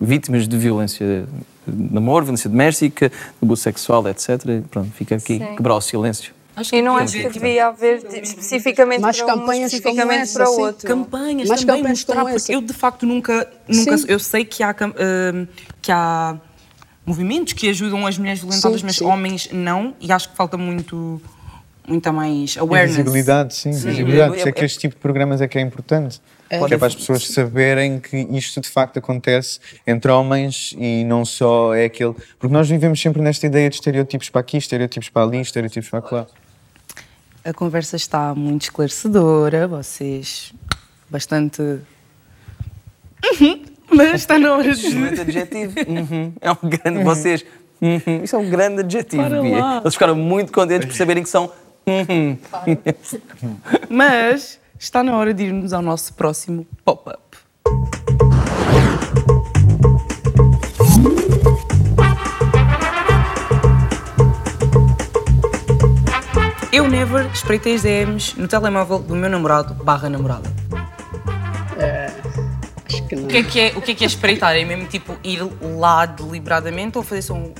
vítimas de violência de namoro, violência doméstica, de abuso sexual, etc. Pronto, fica aqui Sim. quebrar o silêncio. E não acho que devia haver especificamente Mais para um, campanhas como especificamente essa, para sim. outro. campanhas Mas também campanhas mostrar, porque essa. eu de facto nunca, nunca Sim. eu sei que há, hum, que há movimentos que ajudam as mulheres violentadas, Sim, mas sim. homens não, e acho que falta muito, muita mais awareness. Visibilidade, sim, Sim. visibilidade. Por isso É- é que este tipo de programas é que é importante. É. Que é para as pessoas saberem que isto de facto acontece entre homens e não só é aquele. Porque nós vivemos sempre nesta ideia de estereótipos para aqui, estereótipos para ali, estereótipos para lá. A conversa está muito esclarecedora, vocês bastante. Uhum, mas está na hora de. Excelente adjetivo. Uhum. É um grande. Vocês. Uhum. Isso é um grande adjetivo, Para Bia. lá. Eles ficaram muito contentes por saberem que são. Uhum. Mas está na hora de irmos ao nosso próximo pop-up. Eu never espreitei as DMs no telemóvel do meu namorado barra namorada. acho que não. O que, é que é, o que é que é espreitar? É mesmo tipo ir lá deliberadamente ou fazer só um.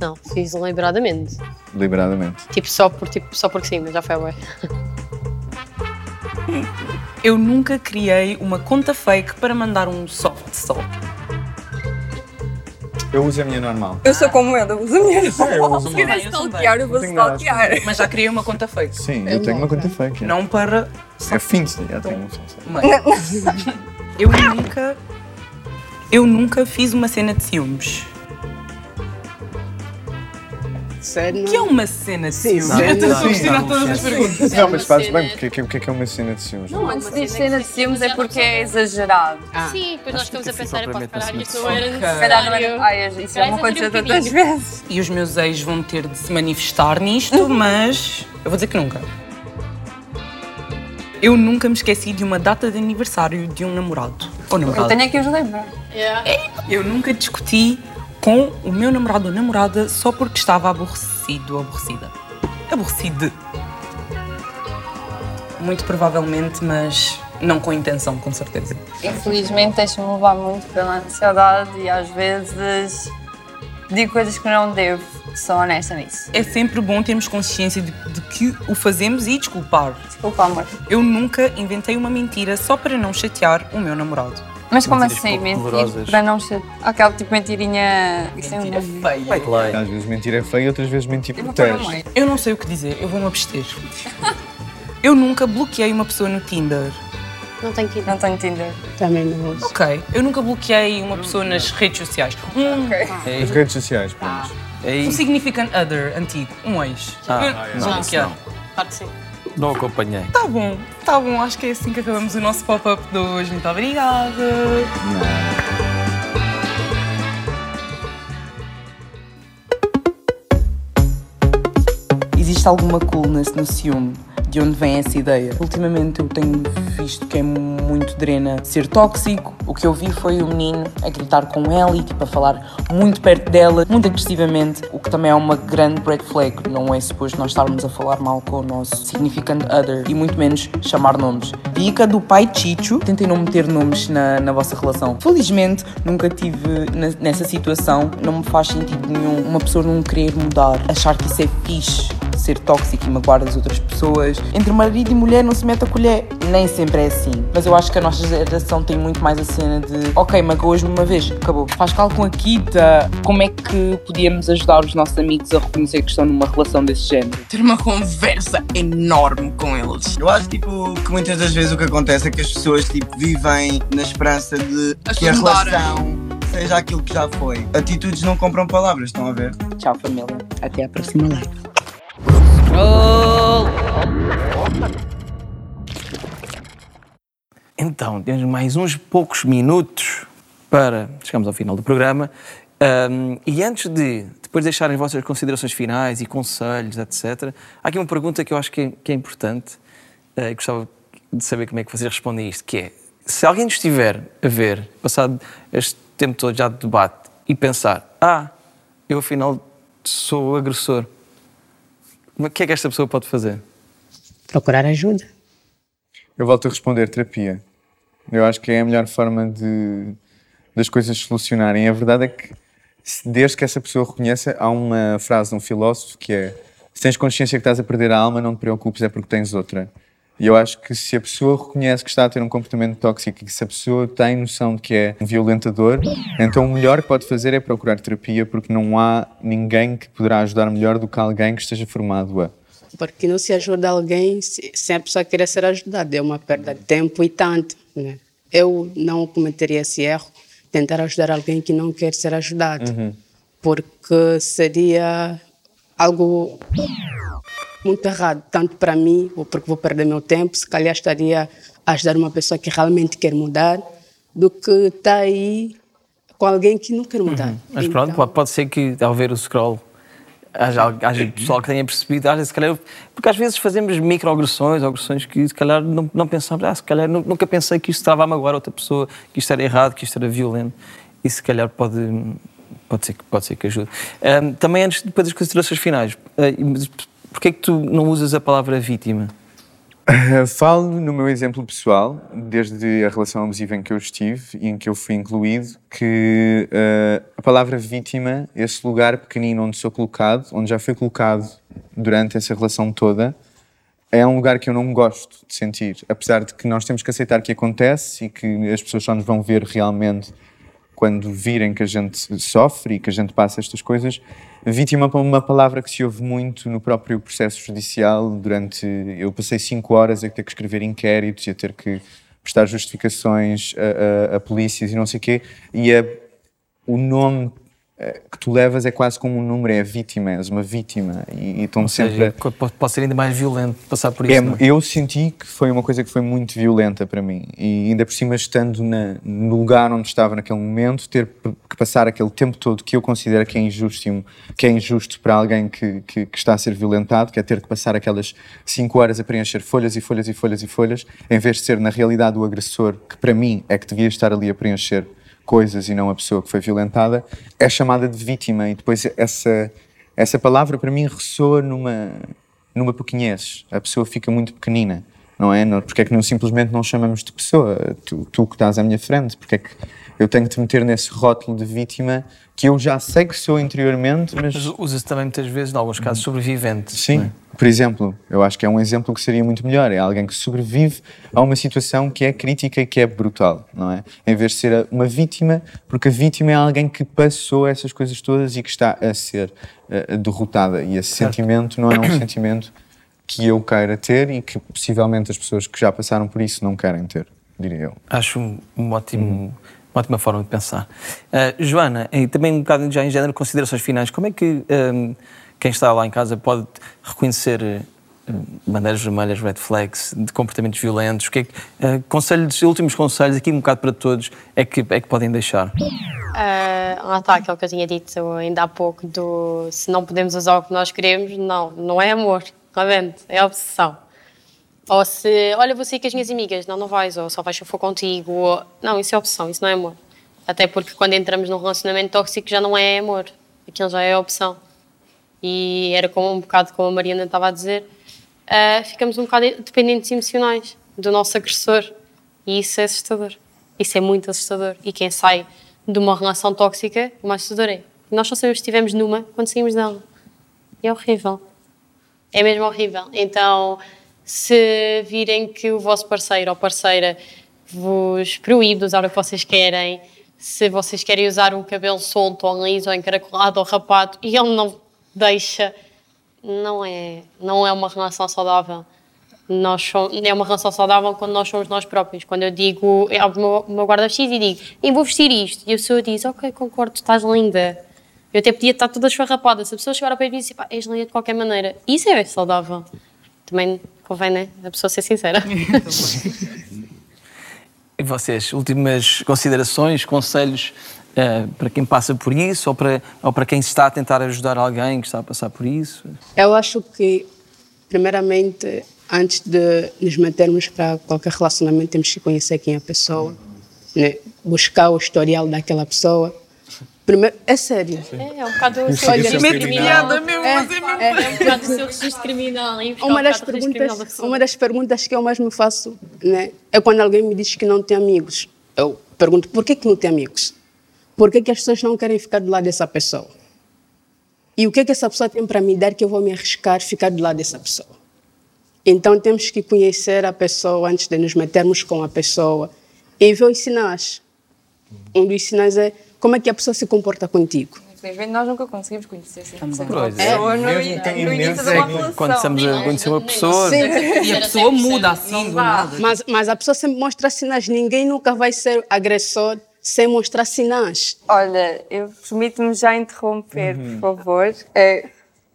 Não, fiz deliberadamente. Deliberadamente. Tipo, só, por, tipo, só porque sim, mas já foi bué. Eu nunca criei uma conta fake para mandar um soft só. Eu uso a minha normal. Eu sou como ela, eu uso a minha. eu uso Se quiser stalkear, eu vou stalkear. Mas já criei uma conta fake. Sim, eu tenho uma conta fake. é. Não para. É fim já tenho um. Eu nunca. Eu nunca fiz uma cena de ciúmes. Sério? O que é uma cena de ciúmes? Não, Eu estou a não, questionar não, todas não. as perguntas. Não, mas fazes bem, porque o que, é- que é é uma cena de ciúmes? Quando se diz cena de ciúmes é porque é exagerado. Sim, depois nós ficamos a pensar, é para caralho, isto não era Se calhar não necessário. Ai, isso já me aconteceu tantas vezes. E os meus ex vão ter de se manifestar nisto, mas eu vou dizer que nunca. Eu nunca me esqueci de uma data de aniversário de um namorado. Ou Eu namorada. tenho aqui os lembrar. Eu nunca discuti com o meu namorado ou namorada só porque estava aborrecido ou aborrecida. Aborrecido. Muito provavelmente, mas não com intenção, com certeza. Infelizmente deixo-me levar muito pela ansiedade e às vezes digo coisas que não devo. Sou honesta nisso. É sempre bom termos consciência de, de que o fazemos e desculpar. Desculpa, amor. Eu nunca inventei uma mentira só para não chatear o meu namorado. Mas como assim? Mentir para não ser. Aquela tipo mentirinha. Isso é Mentira um... feia. Às vezes mentir é feio, outras vezes mentir protege. meio. Eu não sei o que dizer, eu vou-me abster. Eu nunca bloqueei uma pessoa no Tinder. Não tenho ir. Não tenho Tinder. Também não uso. Ok. Eu nunca bloqueei uma pessoa nas redes sociais. Um, É, As redes sociais, pronto. é um significant other antigo, um ex. Ah, Eu- não, isso bloquear. não. Claro que sim. Não acompanhei. Tá bom, tá bom. Acho que é assim que acabamos o nosso pop-up de hoje. Muito obrigada. Existe alguma coolness no ciúme? De onde vem essa ideia? Ultimamente eu tenho visto que é muito drena ser tóxico. O que eu vi foi o menino a gritar com ela e tipo, a falar muito perto dela, muito agressivamente, o que também é uma grande red flag. Não é suposto nós estarmos a falar mal com o nosso significant other e muito menos chamar nomes. Dica do pai Chicho, tentem não meter nomes na, na vossa relação. Felizmente nunca tive nessa situação, não me faz sentido nenhum uma pessoa não querer mudar, achar que isso é fixe ser tóxico e magoar as outras pessoas. Entre marido e mulher não se mete a colher. Nem sempre é assim. Mas eu acho que a nossa geração tem muito mais a cena de ok, magoas-me uma vez, acabou. Faz calo com a Kita. Como é que podíamos ajudar os nossos amigos a reconhecer que estão numa relação desse género? Ter uma conversa enorme com eles. Eu acho tipo, que muitas das vezes o que acontece é que as pessoas tipo, vivem na esperança de As que a relação seja aquilo que já foi. Atitudes não compram palavras, estão a ver? Tchau, família. Até à próxima live. Então, temos mais uns poucos minutos para chegamos ao final do programa. Ahm, e antes de depois deixarem as vossas considerações finais e conselhos, etc., há aqui uma pergunta que eu acho que é, que é importante eh, e gostava de saber como é que vocês respondem a isto, que é, se alguém estiver a ver, passado este tempo todo já de debate, e pensar, ah, eu afinal sou agressor, o que é que esta pessoa pode fazer? Procurar ajuda. Eu volto a responder terapia. Eu acho que é a melhor forma de das coisas se solucionarem. A verdade é que desde que essa pessoa reconheça, há uma frase de um filósofo que é se tens consciência que estás a perder a alma, não te preocupes, é porque tens outra. E eu acho que se a pessoa reconhece que está a ter um comportamento tóxico e se a pessoa tem noção de que é um violentador, então o melhor que pode fazer é procurar terapia, porque não há ninguém que poderá ajudar melhor do que alguém que esteja formado a. Porque não se ajuda alguém se, se a pessoa querer ser ajudada. É uma perda de tempo e tanto. Né? Eu não cometeria esse erro, tentar ajudar alguém que não quer ser ajudado. Uhum. Porque seria algo muito errado, tanto para mim, ou porque vou perder meu tempo, se calhar estaria a ajudar uma pessoa que realmente quer mudar, do que estar aí com alguém que não quer mudar. Mas pronto, pode- pode ser que ao ver o scroll haja, haja pessoal que tenha percebido, haja, se calhar, porque às vezes fazemos microagressões, agressões que se calhar não, não pensamos, ah, se calhar nu- nunca pensei que isto estava a magoar outra pessoa, que isto era errado, que isto era violento, e se calhar pode, pode, ser, que- pode ser que ajude. Ahm, também antes, depois das considerações finais, mas porquê é que tu não usas a palavra vítima? Falo no meu exemplo pessoal, desde a relação abusiva em que eu estive e em que eu fui incluído, que uh, a palavra vítima, esse lugar pequenino onde sou colocado, onde já fui colocado durante essa relação toda, é um lugar que eu não gosto de sentir. Apesar de que nós temos que aceitar que acontece e que as pessoas só nos vão ver realmente quando virem que a gente sofre e que a gente passa estas coisas. Vítima é uma palavra que se ouve muito no próprio processo judicial. Durante. Eu passei cinco horas a ter que escrever inquéritos e a ter que prestar justificações a, a- a polícias e não sei o quê. E a- o nome que tu levas é quase como um número, é vítima, és uma vítima. E, e estão sempre. seja, pode, ser ainda mais violento passar por É, isso. é? eu senti que foi uma coisa que foi muito violenta para mim e ainda por cima estando na- no lugar onde estava naquele momento ter que passar aquele tempo todo que eu considero que é injusto que é injusto para alguém que, que, que está a ser violentado que é ter que passar aquelas cinco horas a preencher folhas e folhas e folhas e folhas em vez de ser na realidade o agressor que para mim é que devia estar ali a preencher coisas e não a pessoa que foi violentada é chamada de vítima e depois essa essa palavra para mim ressoa numa numa pequenez. A pessoa fica muito pequenina, não é? Porque é que não, simplesmente não chamamos de pessoa? Tu, tu que estás à minha frente, porque é que eu tenho que te meter nesse rótulo de vítima que eu já sei que sou interiormente, mas... Mas usa-se também muitas vezes, em alguns casos, sobrevivente. Sim, é? por exemplo, eu acho que é um exemplo que seria muito melhor. É alguém que sobrevive a uma situação que é crítica e que é brutal, não é? Em vez de ser uma vítima, porque a vítima é alguém que passou essas coisas todas e que está a ser eh, derrotada. E esse Certo. sentimento não é um sentimento que eu queira ter e que possivelmente as pessoas que já passaram por isso não querem ter, diria eu. Acho um, um ótimo, uma ótima forma de pensar. Ah, Joana, e também um bocado já em género, considerações finais, como é que ahm, quem está lá em casa pode reconhecer ah, bandeiras vermelhas, red flags, de comportamentos violentos? O que é que, ah, conselhos, últimos conselhos, aqui um bocado para todos, é que, é que podem deixar? Ah, lá está aquilo que eu tinha dito ainda há pouco do se não podemos usar o que nós queremos, não, não é amor, realmente, é obsessão. Ou se, olha, vou sair com as minhas amigas, não, não vais, ou só vais se eu for contigo, ou... não, isso é obsessão, isso não é amor. Até porque quando entramos num relacionamento tóxico já não é amor, aquilo já é opção. E era como um bocado como a Mariana estava a dizer, ah, ficamos um bocado dependentes emocionais do nosso agressor. E isso é assustador. Isso é muito assustador. E quem sai de uma relação tóxica, o mais assustador é. Nós só sabemos que estivemos numa quando saímos dela. É horrível. É mesmo horrível. Então, se virem que o vosso parceiro ou parceira vos proíbe de usar o que vocês querem, se vocês querem usar um cabelo solto ou liso ou encaracolado ou rapado e ele não deixa, não é, não é uma relação saudável. Nós somos, é uma relação saudável quando nós somos nós próprios. Quando eu digo, eu abro o meu, meu guarda-x e digo, eu vou vestir isto, e a pessoa diz, ok, concordo, estás linda. Eu até podia estar toda esfarrapada. Se a pessoa chegar ao pé e dizer, pá, és linda de qualquer maneira, isso é saudável. Também convém, né? A pessoa ser sincera. E vocês, últimas considerações, conselhos ah, para quem passa por isso ou para, ou para quem está a tentar ajudar alguém que está a passar por isso? Eu acho que, primeiramente, antes de nos metermos para qualquer relacionamento, temos que conhecer quem é a pessoa, né? buscar o historial daquela pessoa. Primeiro, é sério. É, é um bocado o seu piada mesmo, é, mas é mesmo. é um bocado o seu registro criminal. buscar Uma um das, perguntas, uma das perguntas que eu mais me faço né, é quando alguém me diz que não tem amigos. Eu pergunto, por que, que não tem amigos? Por que, que as pessoas não querem ficar do lado dessa pessoa? E o que, que essa pessoa tem para me dar que eu vou me arriscar ficar do lado dessa pessoa? Então temos que conhecer a pessoa antes de nos metermos com a pessoa e ver os sinais. Um dos sinais é como é que a pessoa se comporta contigo. Infelizmente nós nunca conseguimos conhecer 100% Pois é. pessoa no, Mesmo quem no início imenso de é uma relação. quando estamos a conhecer uma pessoa. Sim. E a pessoa muda assim do nada. Mas, mas a pessoa sempre mostra sinais. Ninguém nunca vai ser agressor sem mostrar sinais. Olha, eu permito-me já interromper, Uhum. por favor. É,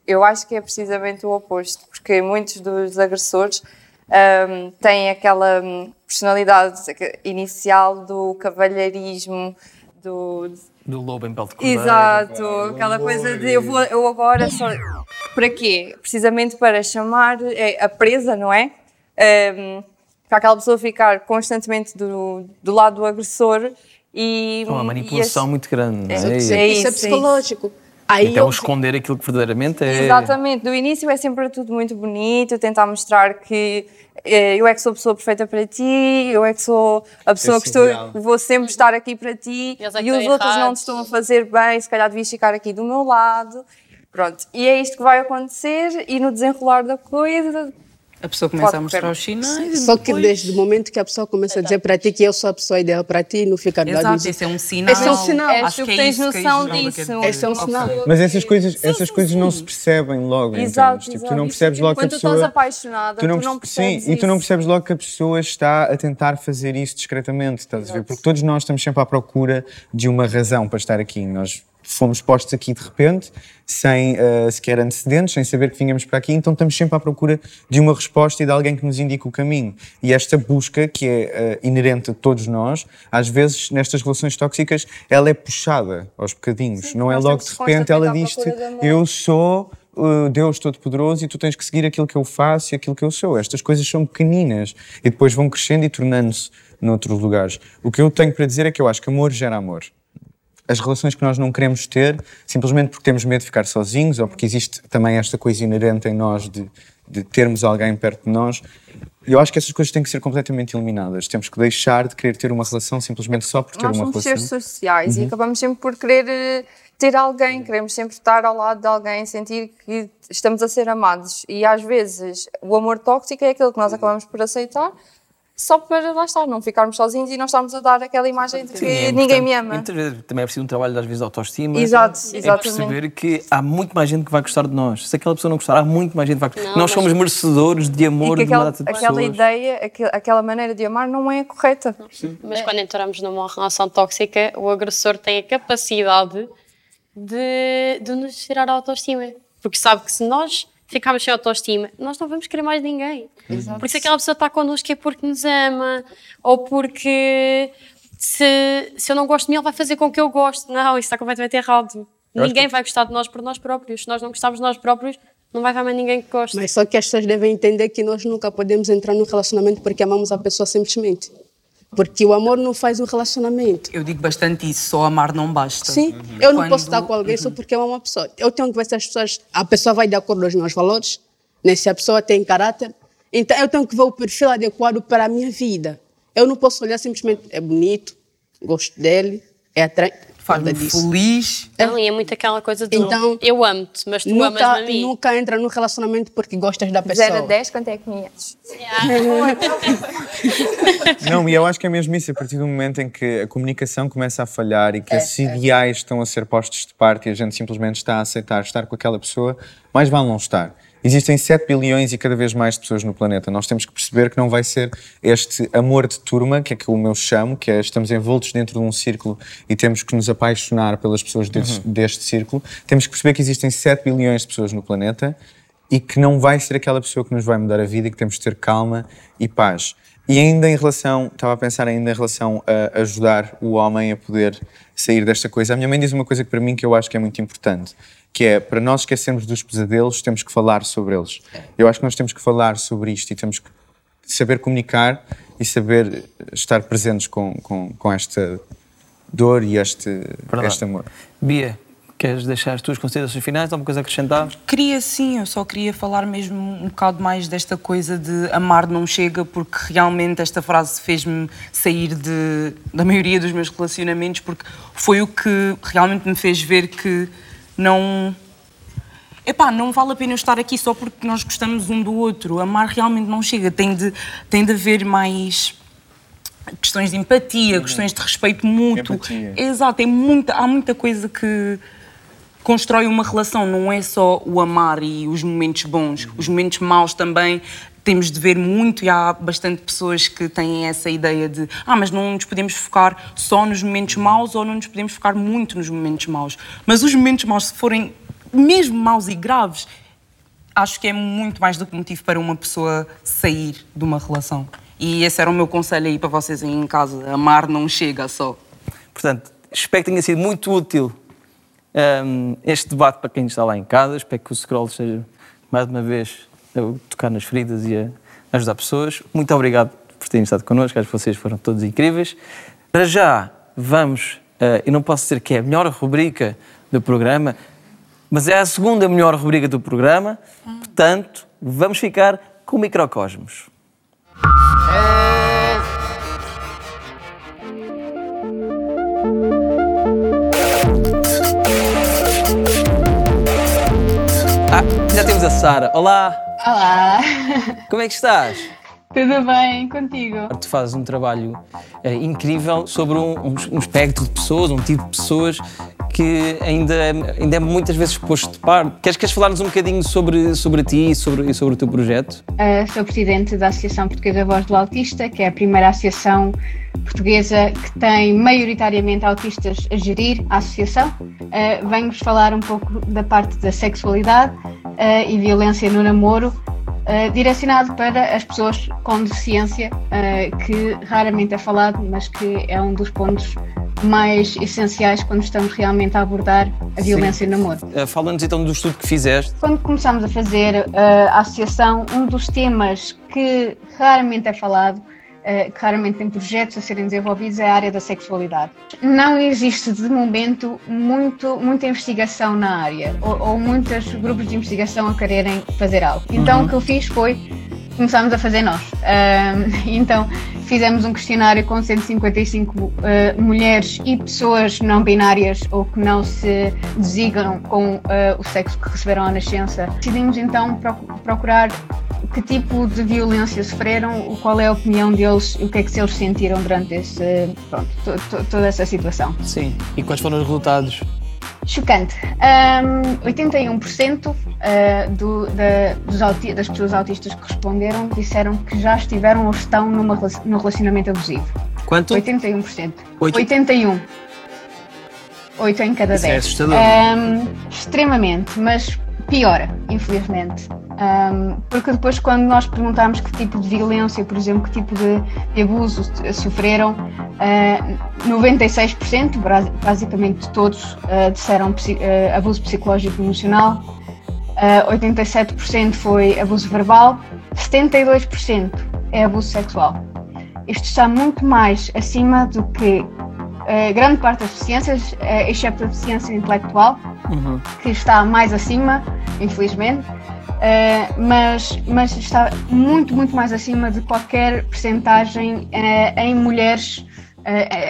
eu acho que é precisamente o oposto, porque muitos dos agressores ahm, têm aquela personalidade inicial do cavalheirismo, do, Do lobo em pele de cordeiro. Exato, aquela coisa de eu, vou, eu agora só. Para quê? Precisamente para chamar é, a presa, não é? Ahm, para aquela pessoa ficar constantemente do, do lado do agressor e. É uma manipulação e muito grande. É, É, Isso, é isso é isso, psicológico. Aí então eu- esconder aquilo que verdadeiramente é. Exatamente, do início é sempre tudo muito bonito, tentar mostrar que eh, eu é que sou a pessoa perfeita para ti, eu é que sou a pessoa Esse que estou, ideal. vou sempre estar aqui para ti é e os outros não te estão a fazer bem, se calhar devias ficar aqui do meu lado. Pronto, e é isto que vai acontecer e no desenrolar da coisa A pessoa começa a mostrar os sinais. Só que desde o momento que a pessoa começa a dizer para ti que eu sou a pessoa ideal para ti, não fica do lado Exato, esse é um sinal. Esse é um sinal. És Acho tu que que é tens isso noção disso. Esse é um sinal. Mas essas coisas, essas coisas não se percebem logo, Exato, entendes? Tipo, tu não percebes logo que a Quando tu estás pessoa... apaixonada, tu não, perce- percebes Sim, e tu não isso. percebes logo que a pessoa está a tentar fazer isso discretamente, estás a ver? Porque todos nós estamos sempre à procura de uma razão para estar aqui. Nós fomos postos aqui de repente, sem eh, sequer antecedentes, sem saber que vínhamos para aqui, então estamos sempre à procura de uma resposta e de alguém que nos indique o caminho. E esta busca, que é eh, inerente a todos nós, às vezes nestas relações tóxicas, ela é puxada aos bocadinhos. não é logo de repente ela diz-te. Eu sou uh, Deus Todo-Poderoso e tu tens que seguir aquilo que eu faço e aquilo que eu sou. Estas coisas são pequeninas e depois vão crescendo e tornando-se noutros lugares. O que eu tenho para dizer é que eu acho que amor gera amor. As relações que nós não queremos ter, simplesmente porque temos medo de ficar sozinhos ou porque existe também esta coisa inerente em nós de, de termos alguém perto de nós, eu acho que essas coisas têm que ser completamente eliminadas. Temos que deixar de querer ter uma relação simplesmente só por ter Nós uma somos relação. seres sociais Uhum. e acabamos sempre por querer eh, ter alguém, queremos sempre estar ao lado de alguém, sentir que estamos a ser amados. E às vezes o amor tóxico é aquilo que nós acabamos por aceitar só para lá estar, não ficarmos sozinhos e não estarmos a dar aquela imagem de que Sim, é ninguém me ama. Muitas vezes também é preciso um trabalho, às vezes, de autoestima. Exato, É exatamente. perceber que há muito mais gente que vai gostar de nós. Se aquela pessoa não gostar, há muito mais gente que vai gostar. Não, nós mas- somos merecedores de amor e que de uma aquela, data de aquela pessoas. ideia, aquela maneira de amar não é correta. Mas quando entramos numa relação tóxica, o agressor tem a capacidade de, de nos tirar a autoestima. Porque sabe que se nós ficarmos sem autoestima, nós não vamos querer mais ninguém. Exato. Por isso aquela pessoa está connosco é porque nos ama, ou porque se, se eu não gosto de mim, ele vai fazer com que eu goste. Não, isso está completamente errado. Eu Ninguém vai gostar de nós por nós próprios. Se nós não gostarmos de nós próprios, não vai haver mais ninguém que goste. Mas só que as pessoas devem entender que nós nunca podemos entrar num relacionamento porque amamos a pessoa simplesmente. Porque o amor não faz um relacionamento. Eu digo bastante isso, só amar não basta. Sim, eu não Quando- posso estar com alguém só porque eu amo uma pessoa. Eu tenho que ver se as pessoas, a pessoa vai de acordo com os meus valores, né? se a pessoa tem caráter. Então eu tenho que ver o perfil adequado para a minha vida. Eu não posso olhar simplesmente, é bonito, gosto dele, é atraente. Faz-me feliz. Não, e é muito aquela coisa do Então, eu amo-te, mas tu Nunca, amas-me a mim. nunca entra num relacionamento porque gostas da pessoa. 0 a 10, quanto é que conheces? Não, e eu acho que é mesmo isso, a partir do momento em que a comunicação começa a falhar e que esses ideais estão a ser postos de parte e a gente simplesmente está a aceitar estar com aquela pessoa, mais vale não estar. Existem 7 bilhões e cada vez mais pessoas no planeta. Nós temos que perceber que não vai ser este amor de turma, que é que o meu chamo, que é estamos envoltos dentro de um círculo e temos que nos apaixonar pelas pessoas desse- deste círculo. Temos que perceber que existem 7 bilhões de pessoas no planeta e que não vai ser aquela pessoa que nos vai mudar a vida e que temos de ter calma e paz. E ainda em relação, estava a pensar ainda em relação a ajudar o homem a poder sair desta coisa. A minha mãe diz uma coisa que para mim que eu acho que é muito importante, que é para nós esquecermos dos pesadelos, temos que falar sobre eles. Eu acho que nós temos que falar sobre isto e temos que saber comunicar e saber estar presentes com, com, com esta dor e este, este amor. Bia, queres deixar as tuas considerações finais? Alguma coisa a acrescentar? Queria sim, eu só queria falar mesmo um bocado mais desta coisa de amar não chega, porque realmente esta frase fez-me sair de, da maioria dos meus relacionamentos, porque foi o que realmente me fez ver que não. epá, não vale a pena eu estar aqui só porque nós gostamos um do outro. Amar realmente não chega, tem de, tem de haver mais questões de empatia, questões de respeito mútuo. Empatia. Exato, tem muita, há muita coisa que constrói uma relação, não é só o amar e os momentos bons, os momentos maus também temos de ver muito e há bastante pessoas que têm essa ideia de ah, mas não nos podemos focar só nos momentos maus ou não nos podemos focar muito nos momentos maus. Mas os momentos maus, se forem mesmo maus e graves, acho que é muito mais do que motivo para uma pessoa sair de uma relação. E esse era o meu conselho aí para vocês aí em casa. Amar não chega só. Portanto, espero que tenha sido muito útil hum, este debate para quem está lá em casa. Espero que o Scroll seja, mais uma vez, a tocar nas feridas e a ajudar pessoas. Muito obrigado por terem estado connosco. Acho que vocês foram todos incríveis. Para já, vamos, eh, eu não posso dizer que é a melhor rubrica do programa, mas é a segunda melhor rubrica do programa. Portanto, vamos ficar com o Microcosmos. Ah, já temos a Sara. Olá, Olá, como é que estás? tudo bem contigo? Tu fazes um trabalho eh, incrível sobre um- um espectro de pessoas, um tipo de pessoas que ainda, ainda é muitas vezes posto de par. Queres, queres falar-nos um bocadinho sobre, sobre ti e sobre, e sobre o teu projeto? Uh, sou presidente da Associação Portuguesa Voz do Autista, que é a primeira associação portuguesa que tem maioritariamente autistas a gerir a associação. Uh, Venho-vos falar um pouco da parte da sexualidade uh, e violência no namoro, uh, direcionado para as pessoas com deficiência, uh, que raramente é falado, mas que é um dos pontos mais essenciais quando estamos realmente a abordar a violência no namoro. Eh, Fala-nos então do estudo que fizeste. Quando começámos a fazer uh, a associação, um dos temas que raramente é falado, uh, que raramente tem projetos a serem desenvolvidos, é a área da sexualidade. Não existe, de momento, muito, muita investigação na área, ou, ou muitos grupos de investigação a quererem fazer algo. Então, Uhum. o que eu fiz foi começámos a fazer nós. Ahm, então fizemos um questionário com 155 ah, mulheres e pessoas não binárias ou que não se designam com ah, o sexo que receberam à nascença. Decidimos então proc- procurar que tipo de violência sofreram, qual é a opinião deles e o que é que eles sentiram durante esse, pronto, to- to- toda essa situação. Sim. E quais foram os resultados? Chocante. Um, 81% uh, do, da, dos das pessoas autistas que responderam disseram que já estiveram ou estão numa, num relacionamento abusivo. Quanto? 81%. Oito- 81. 8 em cada Isso é 10. assustador. Um, extremamente, mas piora, infelizmente. Um, porque depois, quando nós perguntamos que tipo de violência, por exemplo, que tipo de, de abuso sofreram, uh, 96%, bra- basicamente todos, uh, disseram uh, abuso psicológico e emocional, uh, 87% foi abuso verbal, 72% é abuso sexual. Isto está muito mais acima do que uh, grande parte das deficiências, uh, exceto a deficiência intelectual, que está mais acima, infelizmente, eh, mas, mas está muito, muito mais acima de qualquer percentagem eh, em mulheres eh,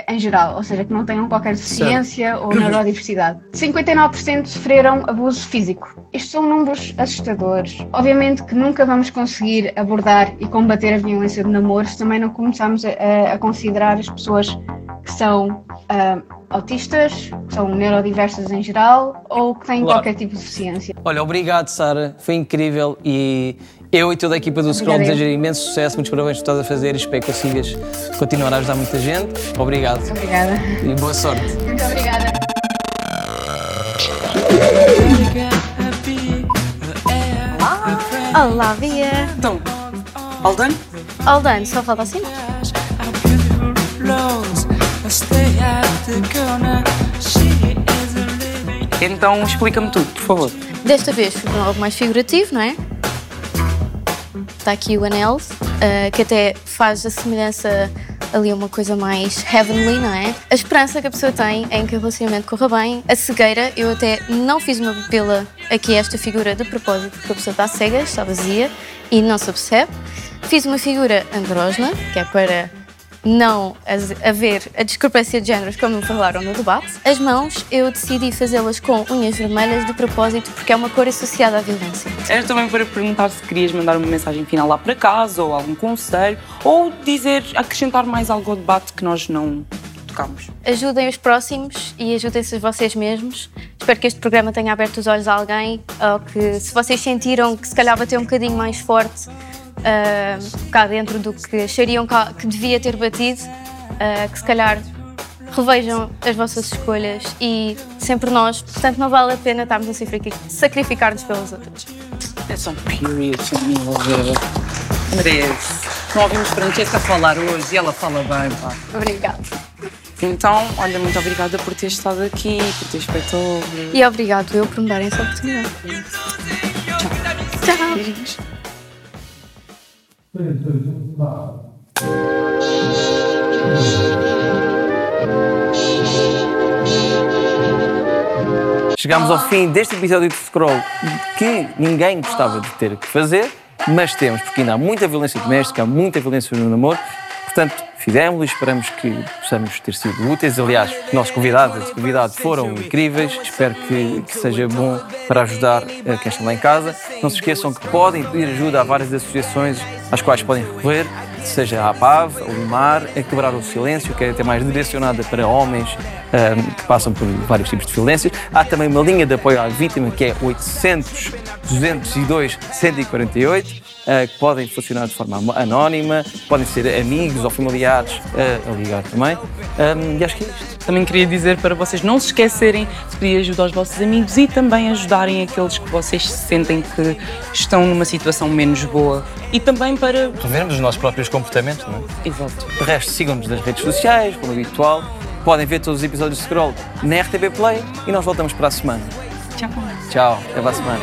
em geral, ou seja, que não tenham qualquer deficiência ou neurodiversidade. 59% sofreram abuso físico. Estes são números assustadores. Obviamente que nunca vamos conseguir abordar e combater a violência de namoro se também não começarmos a, a considerar as pessoas que são ah, autistas, que são neurodiversas em geral ou que têm Claro. qualquer tipo de deficiência. Olha, obrigado, Sara. Foi incrível e eu e toda a equipa do Scroll desejo imenso sucesso. Muitos parabéns por estás a fazer e espero que consigas continuar a ajudar muita gente. Obrigado. Obrigada. E boa sorte. Muito obrigada. Olá, Bia. Então, Aldan? Aldan, só falta assim? Então explica-me tudo, por favor. Desta vez foi algo mais figurativo, não é? Está aqui o anel, ah, que até faz a semelhança ali uma coisa mais heavenly, não é? A esperança que a pessoa tem em que o relacionamento corra bem. A cegueira, eu até não fiz uma pupila aqui esta figura de propósito, porque a pessoa está cega, está vazia e não se percebe. Fiz uma figura andrógena, que é para não haver a discrepância de géneros como falaram no debate. As mãos, eu decidi fazê-las com unhas vermelhas de propósito porque é uma cor associada à violência. Era também para perguntar se querias mandar uma mensagem final lá para casa ou algum conselho ou dizer, acrescentar mais algo ao debate que nós não tocamos. Ajudem os próximos e ajudem-se vocês mesmos. Espero que este programa tenha aberto os olhos a alguém ou que se vocês sentiram que se calhar bateu um bocadinho mais forte uh, cá dentro do que achariam que devia ter batido, uh, que se calhar revejam as vossas escolhas e sempre nós, portanto não vale a pena estarmos a sacrificar-nos pelos outros. Só um period, Merece. Não ouvimos Francesca falar hoje e ela fala bem, pá. Obrigada. Então, olha, muito obrigada por ter estado aqui, por teres feito. E obrigado eu por me darem essa oportunidade. Tchau. Tchau. Chegamos ao fim deste episódio de Scroll que ninguém gostava de ter que fazer, mas temos, porque ainda há muita violência doméstica, há muita violência no namoro. Portanto, fizemos e esperamos que possamos ter sido úteis. Aliás, nossos convidados e convidados foram incríveis. Espero que, que, seja bom para ajudar a quem está lá em casa. Não se esqueçam que podem pedir ajuda a várias associações às quais podem recorrer, seja a APAV, o MAR, a Quebrar o Silêncio, que é até mais direcionada para homens um, que passam por vários tipos de violências. Há também uma linha de apoio à vítima que é 800 202 148 uh, que podem funcionar de forma anónima, podem ser amigos ou familiares uh, a ligar também. E acho que é isto. Também queria dizer para vocês não se esquecerem de pedir ajuda aos vossos amigos e também ajudarem aqueles que vocês sentem que estão numa situação menos boa. E também para. Revermos os nossos próprios comportamentos, não é? Exato. De resto, sigam-nos nas redes sociais, como habitual. Podem ver todos os episódios de Scroll na RTB Play e nós voltamos para a semana. Tchau. Tchau. Até para a semana.